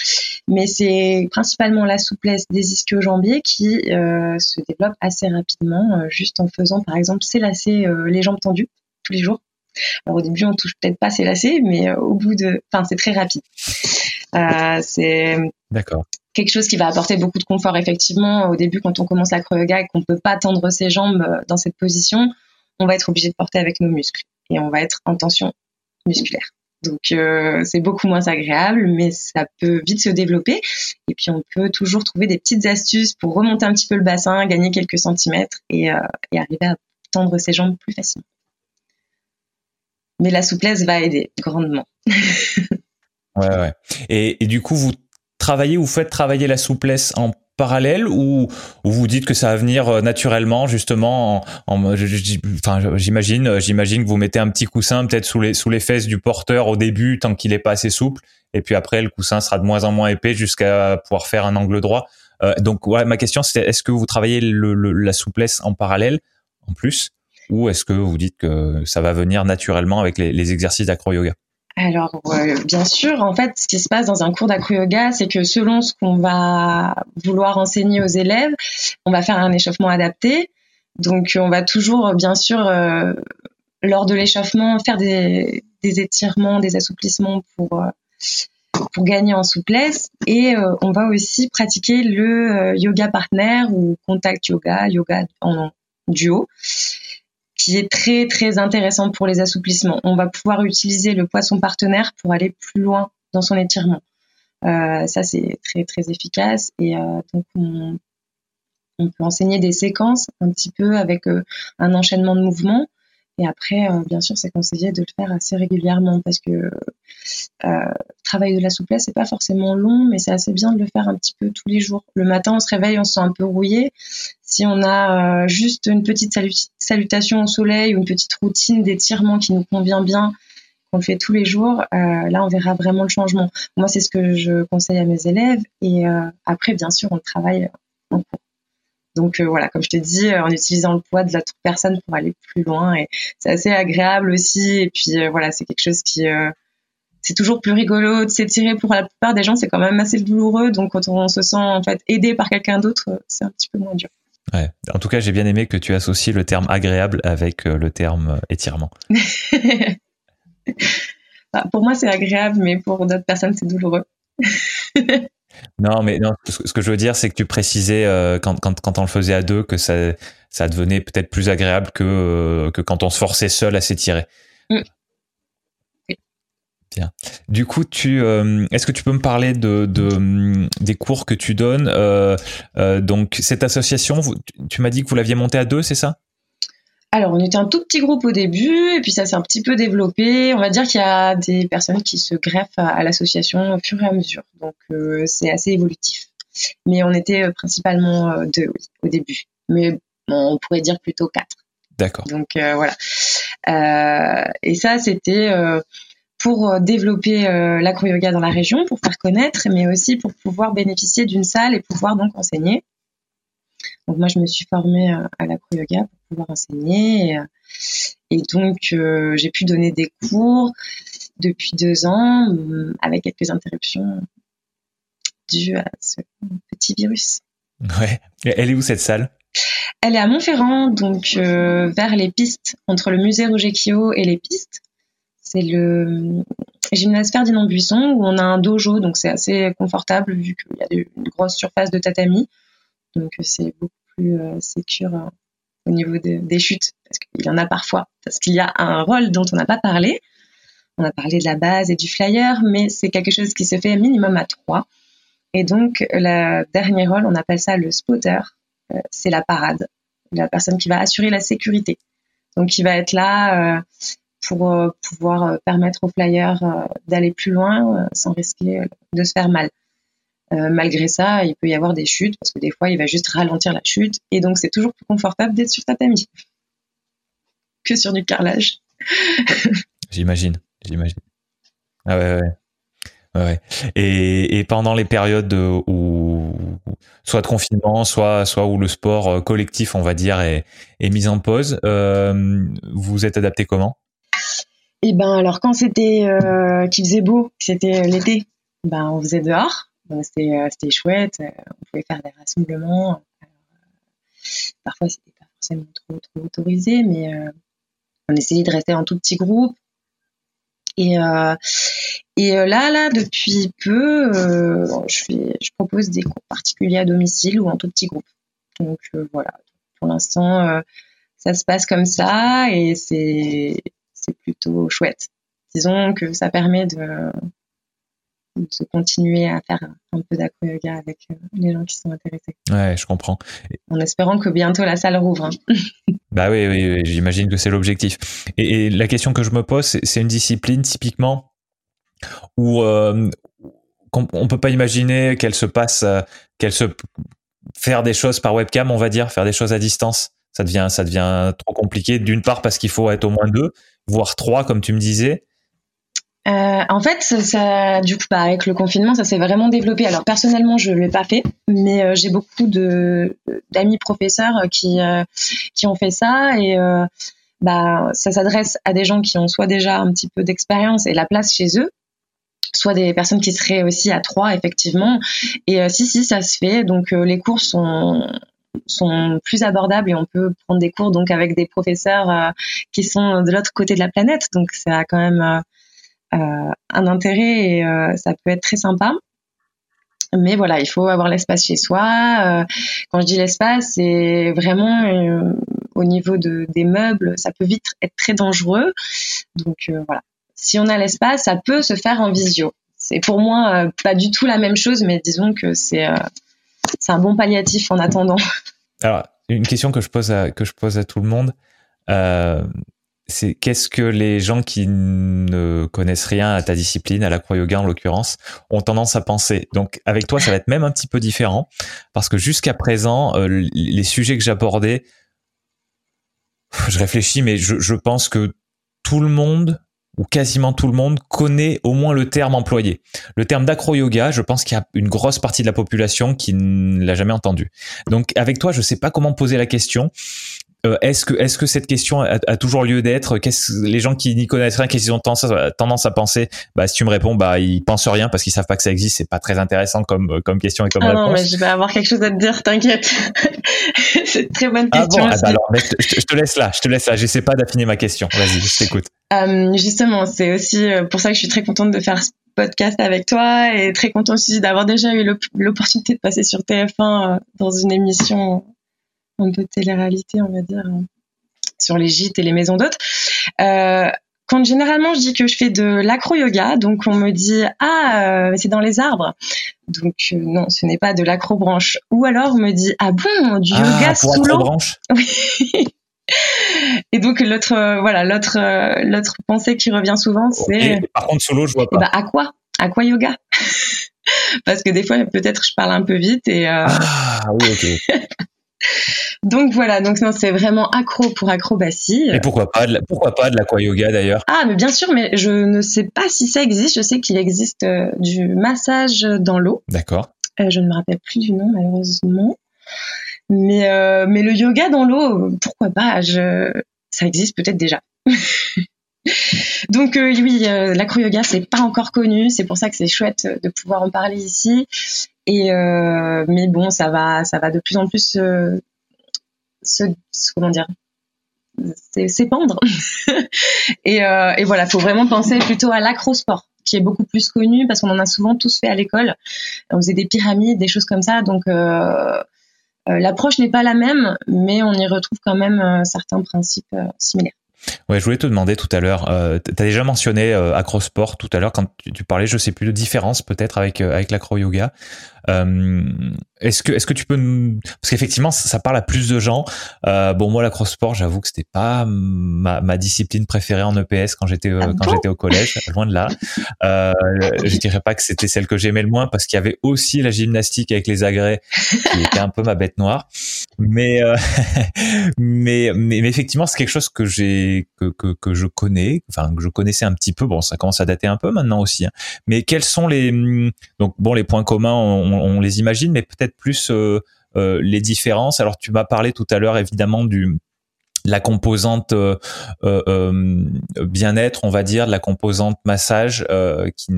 mais c'est principalement la souplesse des ischio-jambiers qui se développe assez rapidement, juste en faisant par exemple s'élasser les jambes tendues tous les jours. Alors au début on touche peut-être pas s'élasser, mais au bout de, enfin c'est très rapide. c'est D'accord quelque chose qui va apporter beaucoup de confort effectivement au début quand on commence la yoga et qu'on peut pas tendre ses jambes dans cette position on va être obligé de porter avec nos muscles et on va être en tension musculaire. Donc euh, c'est beaucoup moins agréable, mais ça peut vite se développer. Et puis on peut toujours trouver des petites astuces pour remonter un petit peu le bassin, gagner quelques centimètres et, euh, et arriver à tendre ses jambes plus facilement. Mais la souplesse va aider grandement. ouais, ouais. Et, du coup, vous travaillez, vous faites travailler la souplesse en parallèle ou, vous dites que ça va venir euh, naturellement justement en, j'imagine j'imagine que vous mettez un petit coussin peut-être sous les sous les fesses du porteur au début tant qu'il est pas assez souple et puis après le coussin sera de moins en moins épais jusqu'à pouvoir faire un angle droit euh, donc ouais, ma question c'est est-ce que vous travaillez le, la souplesse en parallèle en plus? Ou est-ce que vous dites que ça va venir naturellement avec les, exercices d'acro-yoga? Alors, bien sûr, en fait, ce qui se passe dans un cours d'acro-yoga, c'est que selon ce qu'on va vouloir enseigner aux élèves, on va faire un échauffement adapté. Donc, on va toujours, bien sûr, euh, lors de l'échauffement, faire des, étirements, des assouplissements pour, euh, pour gagner en souplesse. Et euh, on va aussi pratiquer le yoga partner ou contact yoga, yoga en duo qui est très très intéressant pour les assouplissements. On va pouvoir utiliser le poisson partenaire pour aller plus loin dans son étirement. Euh, ça c'est très très efficace et euh, donc on, peut enseigner des séquences un petit peu avec euh, un enchaînement de mouvements et après, euh, bien sûr, c'est conseillé de le faire assez régulièrement parce que euh, le travail de la souplesse, c'est pas forcément long, mais c'est assez bien de le faire un petit peu tous les jours. Le matin, on se réveille, on se sent un peu rouillé. Si on a euh, juste une petite salutation au soleil ou une petite routine d'étirement qui nous convient bien, qu'on fait tous les jours, euh, là, on verra vraiment le changement. Moi, c'est ce que je conseille à mes élèves. Et euh, après, bien sûr, on travaille en cours. Donc euh, voilà, comme je te dis, euh, en utilisant le poids de l'autre personne pour aller plus loin et c'est assez agréable aussi. Et puis euh, voilà, c'est quelque chose qui c'est toujours plus rigolo de s'étirer pour la plupart des gens, c'est quand même assez douloureux. Donc quand on se sent en fait aidé par quelqu'un d'autre, c'est un petit peu moins dur. Ouais. En tout cas, j'ai bien aimé que tu associes le terme agréable avec le terme étirement. Bah, pour moi, c'est agréable, mais pour d'autres personnes, c'est douloureux. Non, mais non, ce que je veux dire, c'est que tu précisais euh, quand, quand, quand on le faisait à deux que ça, ça devenait peut-être plus agréable que, euh, que quand on se forçait seul à s'étirer. Mm. Bien. Du coup, tu, euh, est-ce que tu peux me parler de, de des cours que tu donnes Donc, cette association, tu m'as dit que vous l'aviez montée à deux, c'est ça? Alors, on était un tout petit groupe au début, et puis ça s'est un petit peu développé. On va dire qu'il y a des personnes qui se greffent à, l'association au fur et à mesure. Donc, euh, c'est assez évolutif. Mais on était euh, principalement euh, deux, oui, au début. Mais on pourrait dire plutôt quatre. D'accord. Donc, voilà. et ça, c'était pour développer l'acro-yoga dans la région, pour faire connaître, mais aussi pour pouvoir bénéficier d'une salle et pouvoir donc enseigner. Donc moi, je me suis formée euh, à l'acro-yoga pouvoir enseigner. Et, euh, donc, euh, j'ai pu donner des cours depuis deux ans avec quelques interruptions dues à ce petit virus. Ouais. Elle est où cette salle? Elle est à Montferrand, donc vers les pistes, entre le musée Roger Kio et les pistes. C'est le gymnase Ferdinand Buisson où on a un dojo, donc c'est assez confortable vu qu'il y a une grosse surface de tatami. Donc c'est beaucoup plus euh, sécure euh, au niveau des chutes, parce qu'il y en a parfois, parce qu'il y a un rôle dont on n'a pas parlé. On a parlé de la base et du flyer, mais c'est quelque chose qui se fait minimum à trois. Et donc, le dernier rôle, on appelle ça le spotter. Euh, c'est la parade, la personne qui va assurer la sécurité. Donc, qui va être là pour pouvoir permettre au flyer d'aller plus loin sans risquer de se faire mal. Euh, malgré ça, il peut y avoir des chutes parce que des fois, il va juste ralentir la chute et donc c'est toujours plus confortable d'être sur tatami que sur du carrelage. j'imagine, j'imagine. Ah ouais, ouais. ouais. Et, et, pendant les périodes où soit de confinement, soit soit où le sport euh, collectif, on va dire, est, est mis en pause, euh, vous êtes adapté comment? Eh ben alors quand c'était euh, qu'il faisait beau, c'était l'été, ben on faisait dehors c'était chouette. Euh, on pouvait faire des rassemblements. Euh, parfois, c'était pas forcément trop, autorisé, mais on essayait de rester en tout petit groupe. Et, et là, là, depuis peu, je, propose des cours particuliers à domicile ou en tout petit groupe. Donc voilà, pour l'instant, ça se passe comme ça et c'est plutôt chouette. Disons que ça permet de de continuer à faire un peu d'acro-yoga avec euh, les gens qui sont intéressés. Ouais, je comprends. En espérant que bientôt la salle rouvre. Hein. bah oui, oui, j'imagine que c'est l'objectif. Et, la question que je me pose, c'est une discipline typiquement où euh, on, peut pas imaginer qu'elle se passe, euh, qu'elle se faire des choses par webcam, on va dire, faire des choses à distance. Ça devient, ça devient trop compliqué. D'une part parce qu'il faut être au moins deux, voire trois, comme tu me disais. Euh, en fait, ça, du coup, bah, avec le confinement, ça s'est vraiment développé. Alors personnellement, je l'ai pas fait, mais euh, j'ai beaucoup de d'amis professeurs qui euh, qui ont fait ça et bah ça s'adresse à des gens qui ont soit déjà un petit peu d'expérience et la place chez eux, soit des personnes qui seraient aussi à trois effectivement. Et si si, ça se fait. Donc les cours sont sont plus abordables et on peut prendre des cours donc avec des professeurs qui sont de l'autre côté de la planète. Donc ça a quand même euh, un intérêt et euh, ça peut être très sympa. Mais voilà, il faut avoir l'espace chez soi. Euh, quand je dis l'espace, c'est vraiment au niveau de, des meubles, ça peut vite être très dangereux. Donc voilà, si on a l'espace, ça peut se faire en visio. C'est pour moi pas du tout la même chose, mais disons que c'est un bon palliatif en attendant. Alors, une question que je pose à, que je pose à tout le monde. Euh, c'est qu'est-ce que les gens qui ne connaissent rien à ta discipline, à l'acro-yoga en l'occurrence, ont tendance à penser. Donc avec toi, ça va être même un petit peu différent parce que jusqu'à présent, euh, les sujets que j'abordais, je réfléchis, mais je, pense que tout le monde ou quasiment tout le monde connaît au moins le terme employé. Le terme d'acro-yoga, je pense qu'il y a une grosse partie de la population qui ne l'a jamais entendu. Donc avec toi, je sais pas comment poser la question. Euh, est-ce que est-ce que cette question a, toujours lieu d'être? Qu'est-ce les gens qui n'y connaissent rien, qu'est-ce qu'ils ont tendance, à penser? Bah si tu me réponds, bah ils pensent rien parce qu'ils savent pas que ça existe. C'est pas très intéressant comme comme question et comme ah réponse. Non, mais je vais avoir quelque chose à te dire. T'inquiète. c'est une très bonne question. Ah bon, ah bah alors, je, te, laisse là. Je te laisse là. J'essaie pas d'affiner ma question. Vas-y, je t'écoute. Euh, justement, c'est aussi euh, pour ça que je suis très contente de faire ce podcast avec toi et très contente aussi d'avoir déjà eu l'opportunité de passer sur TF1 dans une émission de télé-réalité, on va dire, euh, sur les gîtes et les maisons d'hôtes. Euh, quand généralement je dis que je fais de l'acro-yoga, donc on me dit ah euh, c'est dans les arbres, donc non ce n'est pas de l'acro-branche. Ou alors on me dit ah bon du ah, yoga sous l'eau. Oui. Et donc l'autre voilà l'autre l'autre pensée qui revient souvent c'est par contre sous l'eau je vois pas. Bah à quoi? À quoi yoga? Parce que des fois peut-être je parle un peu vite et ah oui ok. Donc voilà, donc c'est vraiment accro pour acrobatie. Et pourquoi pas de la, pourquoi pas de l'aquayoga d'ailleurs? Ah mais bien sûr, mais je ne sais pas si ça existe. Je sais qu'il existe euh, du massage dans l'eau. D'accord. Euh, je ne me rappelle plus du nom malheureusement. Mais euh, mais le yoga dans l'eau, pourquoi pas? Je... Ça existe peut-être déjà. Donc oui, l'acro-yoga c'est pas encore connu, c'est pour ça que c'est chouette de pouvoir en parler ici. Et mais bon, ça va, ça va de plus en plus se, comment dire s'épandre. et, euh, et voilà, faut vraiment penser plutôt à l'acrosport, qui est beaucoup plus connu parce qu'on en a souvent tous fait à l'école. On faisait des pyramides, des choses comme ça. Donc euh, euh, l'approche n'est pas la même, mais on y retrouve quand même euh, certains principes euh, similaires. Ouais, je voulais te demander tout à l'heure, euh, tu as déjà mentionné acrosport tout à l'heure quand tu, tu, parlais, je sais plus, de différence peut-être avec avec l'acro-yoga. Euh, est-ce que, est-ce que tu peux parce qu'effectivement ça, parle à plus de gens. Euh, bon moi la cross sport, j'avoue que c'était pas ma, ma, discipline préférée en EPS quand j'étais euh, ah quand j'étais au collège, loin de là. Euh, je dirais pas que c'était celle que j'aimais le moins parce qu'il y avait aussi la gymnastique avec les agrès qui était un peu ma bête noire. Mais euh, mais, mais, mais effectivement c'est quelque chose que j'ai que, que, que je connais, enfin que je connaissais un petit peu. Bon ça commence à dater un peu maintenant aussi. Hein. Mais quels sont les donc bon les points communs on, on, les imagine, mais peut-être plus euh, euh, les différences. Alors tu m'as parlé tout à l'heure évidemment du la composante euh, bien-être, on va dire, de la composante massage qui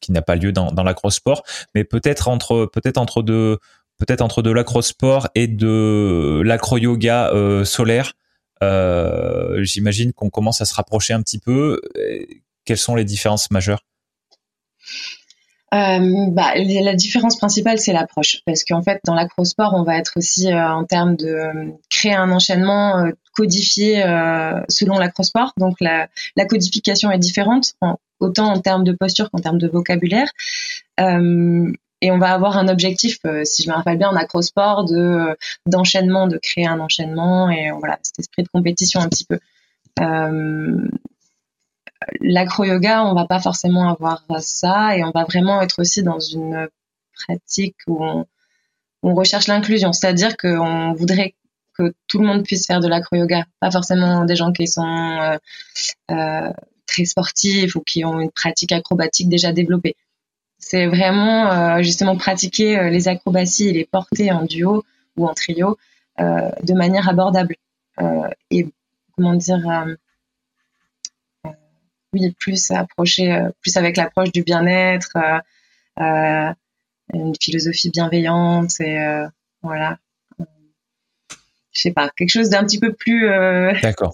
qui n'a pas lieu dans, dans l'acrosport, mais peut-être entre peut-être entre deux peut-être entre de l'acrosport et de l'acro-yoga solaire. J'imagine qu'on commence à se rapprocher un petit peu. Quelles sont les différences majeures? Euh, bah, la différence principale, c'est l'approche. Parce qu'en fait, dans l'acrosport, on va être aussi euh, en termes de euh, créer un enchaînement codifié selon l'acrosport. Donc, la, codification est différente, autant en termes de posture qu'en termes de vocabulaire. Et on va avoir un objectif, si je me rappelle bien, en acrosport, de d'enchaînement, de créer un enchaînement et voilà, cet esprit de compétition un petit peu. L'acro-yoga, on va pas forcément avoir ça et on va vraiment être aussi dans une pratique où on, recherche l'inclusion, c'est-à-dire qu'on voudrait que tout le monde puisse faire de l'acro-yoga, pas forcément des gens qui sont euh, euh, très sportifs ou qui ont une pratique acrobatique déjà développée. C'est vraiment euh, justement pratiquer les acrobaties et les porter en duo ou en trio de manière abordable et comment dire oui, plus approcher, euh, plus avec l'approche du bien-être, euh, euh, une philosophie bienveillante et voilà. Je sais pas, quelque chose d'un petit peu plus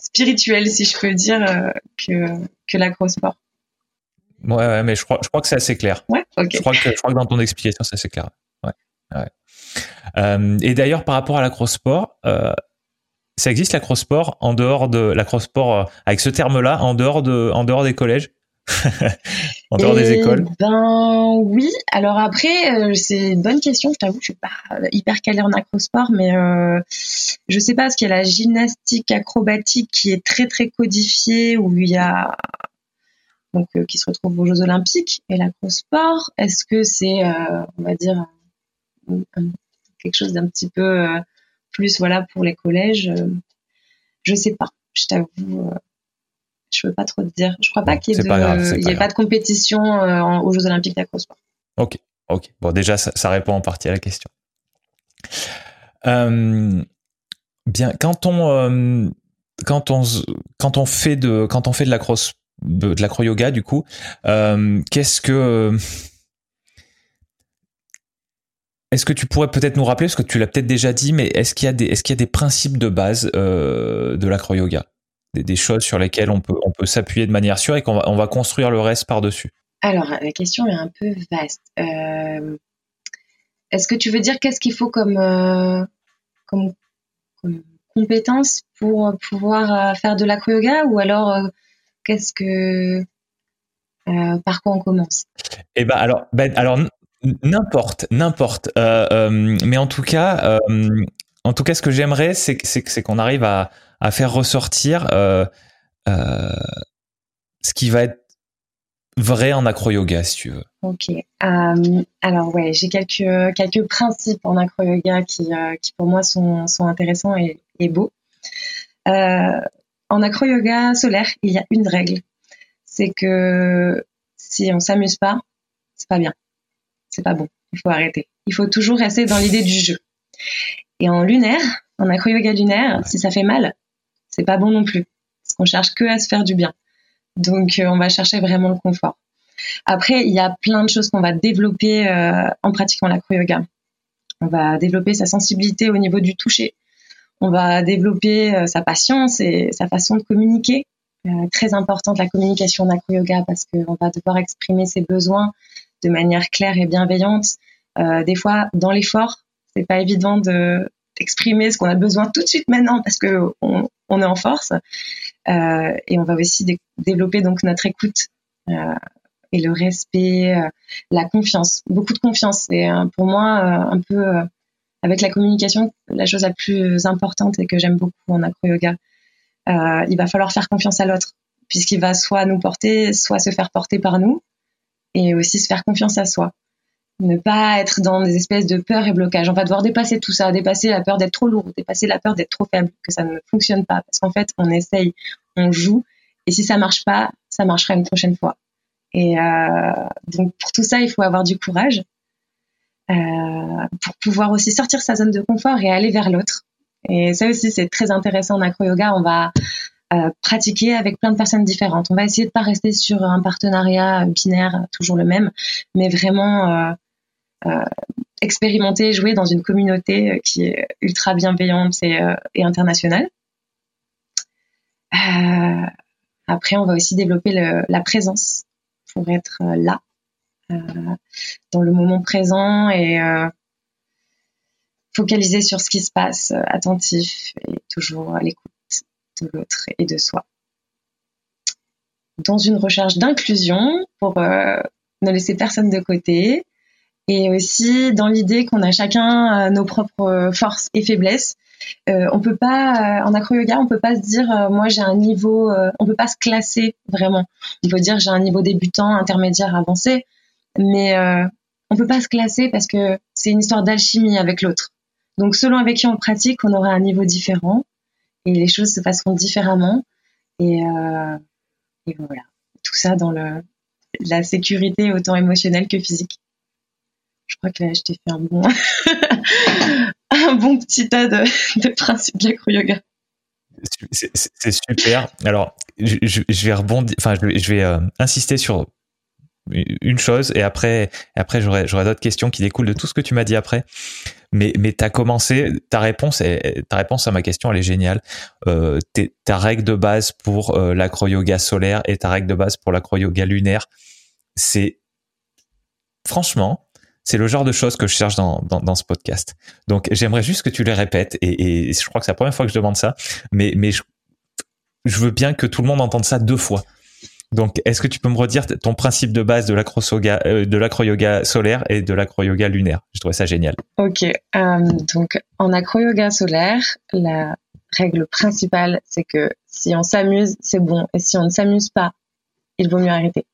spirituel, si je peux dire, que, que l'acrosport. Ouais, ouais, mais je crois, je crois que c'est assez clair. Ouais. Je crois que, je crois que dans ton explication, c'est assez clair. Ouais, ouais. Euh, et d'ailleurs, par rapport à l'acrosport, euh, ça existe l'acrosport en dehors de l'acrosport euh, avec ce terme-là en dehors de en dehors des collèges? En dehors des écoles? Ben oui. Alors après, c'est une bonne question. Je t'avoue, je suis pas hyper calée en acrosport, mais je sais pas ce qu'il y a la gymnastique acrobatique qui est très très codifiée où il y a donc euh, qui se retrouve aux Jeux Olympiques et l'acrosport. Est-ce que c'est, on va dire, quelque chose d'un petit peu plus voilà pour les collèges, euh, je sais pas. Je t'avoue, euh, je veux pas trop te dire. Je crois pas qu'il y ait, de, ait pas de compétition euh, aux Jeux Olympiques d'acrosport. Ok, ok. Bon, déjà ça, répond en partie à la question. bien, quand on quand on quand on fait de quand on fait de l'acro de, de du coup, qu'est-ce que est-ce que tu pourrais peut-être nous rappeler, parce que tu l'as peut-être déjà dit, mais est-ce qu'il y a des, qu'il y a des principes de base euh, de l'acro-yoga? Des, choses sur lesquelles on peut, on peut s'appuyer de manière sûre et qu'on va, on va construire le reste par-dessus? Alors, la question est un peu vaste. Euh, est-ce que tu veux dire qu'est-ce qu'il faut comme, euh, comme, compétence pour pouvoir faire de l'acro-yoga ou alors qu'est-ce que par quoi on commence? Eh ben alors, ben alors N'importe, n'importe. Euh, euh, mais en tout cas, euh, en tout cas, ce que j'aimerais, c'est, c'est, qu'on arrive à, à, faire ressortir ce qui va être vrai en acro-yoga, si tu veux. Ok. alors ouais, j'ai quelques quelques principes en acro-yoga qui, qui pour moi sont, sont intéressants et, et beaux. En acro-yoga solaire, il y a une règle, c'est que si on s'amuse pas, c'est pas bien c'est pas bon. Il faut arrêter. Il faut toujours rester dans l'idée du jeu. Et en lunaire, en acro-yoga lunaire, si ça fait mal, c'est pas bon non plus. Parce qu'on cherche que à se faire du bien. Donc, euh, on va chercher vraiment le confort. Après, il y a plein de choses qu'on va développer euh, en pratiquant l'acro-yoga. On va développer sa sensibilité au niveau du toucher. On va développer euh, sa patience et sa façon de communiquer. très importante la communication en acro-yoga parce qu'on va devoir exprimer ses besoins, de manière claire et bienveillante. Euh, des fois, dans l'effort, c'est pas évident de d'exprimer ce qu'on a besoin tout de suite maintenant parce que on, est en force. Euh, et on va aussi développer donc notre écoute euh, et le respect, la confiance, beaucoup de confiance. Et pour moi, un peu avec la communication, la chose la plus importante et que j'aime beaucoup en acro-yoga, il va falloir faire confiance à l'autre, puisqu'il va soit nous porter, soit se faire porter par nous et aussi se faire confiance à soi. Ne pas être dans des espèces de peur et blocage. On va devoir dépasser tout ça, dépasser la peur d'être trop lourd, dépasser la peur d'être trop faible, que ça ne fonctionne pas. Parce qu'en fait, on essaye, on joue, et si ça marche pas, ça marchera une prochaine fois. Et euh, donc pour tout ça, il faut avoir du courage euh, pour pouvoir aussi sortir sa zone de confort et aller vers l'autre. Et ça aussi, c'est très intéressant en acro-yoga. On va pratiquer avec plein de personnes différentes. On va essayer de pas rester sur un partenariat binaire toujours le même, mais vraiment euh, euh, expérimenter, jouer dans une communauté qui est ultra bienveillante et, euh, et internationale. après, on va aussi développer le, la présence pour être là dans le moment présent et focaliser sur ce qui se passe, attentif et toujours à l'écoute de l'autre et de soi. Dans une recherche d'inclusion pour ne laisser personne de côté et aussi dans l'idée qu'on a chacun nos propres forces et faiblesses euh, on peut pas, euh, en acro yoga, on peut pas se dire, euh, moi j'ai un niveau, on peut pas se classer vraiment. On peut dire j'ai un niveau débutant, intermédiaire, avancé, mais on peut pas se classer parce que c'est une histoire d'alchimie avec l'autre. Donc selon avec qui on pratique, on aura un niveau différent et les choses se passeront différemment. Et, et voilà, tout ça dans le, la sécurité autant émotionnelle que physique. Je crois que là, je t'ai fait un bon, un bon petit tas de, de principes de l'acro-yoga. C'est super. Alors, je, vais rebondir, enfin, je, vais euh, insister sur une chose et après, après j'aurai d'autres questions qui découlent de tout ce que tu m'as dit après. Mais, mais tu as commencé, ta réponse, est, ta réponse à ma question, elle est géniale. Euh, ta règle de base pour euh, l'acro-yoga solaire et ta règle de base pour l'acro-yoga lunaire, c'est franchement, c'est le genre de choses que je cherche dans, dans, ce podcast. Donc j'aimerais juste que tu les répètes et, je crois que c'est la première fois que je demande ça, mais, mais je, veux bien que tout le monde entende ça deux fois. Donc, est-ce que tu peux me redire ton principe de base de l'acro-yoga, euh, de l'acro-yoga solaire et de l'acro-yoga lunaire? Je trouvais ça génial. Ok. Euh, donc, en acro-yoga solaire, la règle principale, c'est que si on s'amuse, c'est bon. Et si on ne s'amuse pas, il vaut mieux arrêter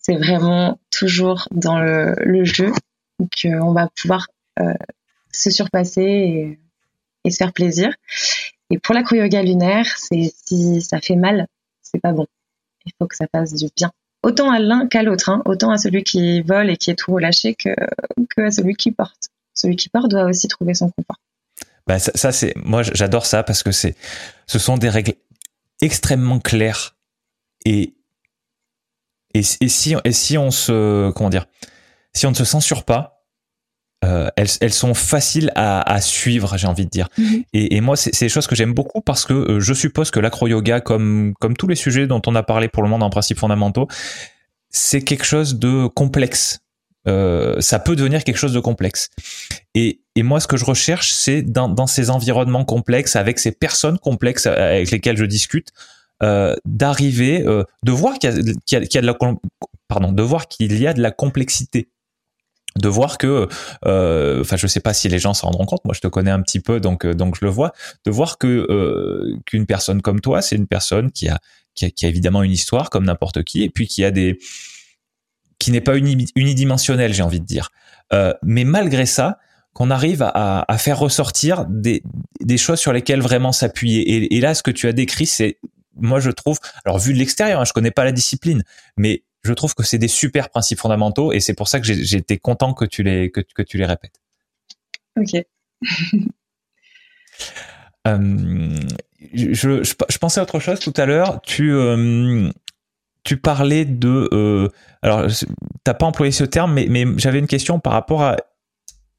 c'est vraiment toujours dans le, jeu qu'on va pouvoir euh, se surpasser et, se faire plaisir. Et pour la yoga lunaire, c'est si ça fait mal, c'est pas bon. Il faut que ça fasse du bien. Autant à l'un qu'à l'autre, hein. autant à celui qui vole et qui est tout relâché que, que à celui qui porte. Celui qui porte doit aussi trouver son confort. Bah ça, c'est moi j'adore ça parce que c'est ce sont des règles extrêmement claires et et, si, et si on se, comment dire, si on ne se censure pas, euh, elles, elles, sont faciles à, à suivre, j'ai envie de dire. Mhm. Et, et, moi, c'est des choses que j'aime beaucoup parce que euh, je suppose que l'acro-yoga, comme, comme tous les sujets dont on a parlé pour le moment en principes fondamentaux, c'est quelque chose de complexe. Euh, ça peut devenir quelque chose de complexe. Et, et moi, ce que je recherche, c'est dans, dans ces environnements complexes, avec ces personnes complexes avec lesquelles je discute, euh, d'arriver, euh, de voir qu'il y, a, de la pardon, de voir qu'il y a de la complexité de voir que, euh, enfin, je sais pas si les gens s'en rendront compte. Moi, je te connais un petit peu, donc donc je le vois. De voir que qu'une personne comme toi, c'est une personne qui a, qui a, évidemment une histoire comme n'importe qui, et puis qui a des qui n'est pas unidimensionnel, j'ai envie de dire. mais malgré ça, qu'on arrive à, à, faire ressortir des, des choses sur lesquelles vraiment s'appuyer. Et, et là, ce que tu as décrit, c'est moi je trouve, alors vu de l'extérieur, hein, je connais pas la discipline, mais je trouve que c'est des super principes fondamentaux et c'est pour ça que j'ai été content que tu les que, tu les répètes. Ok. Euh, je, je, pensais à autre chose tout à l'heure. Tu euh, tu parlais de euh, alors t'as pas employé ce terme, mais mais j'avais une question par rapport à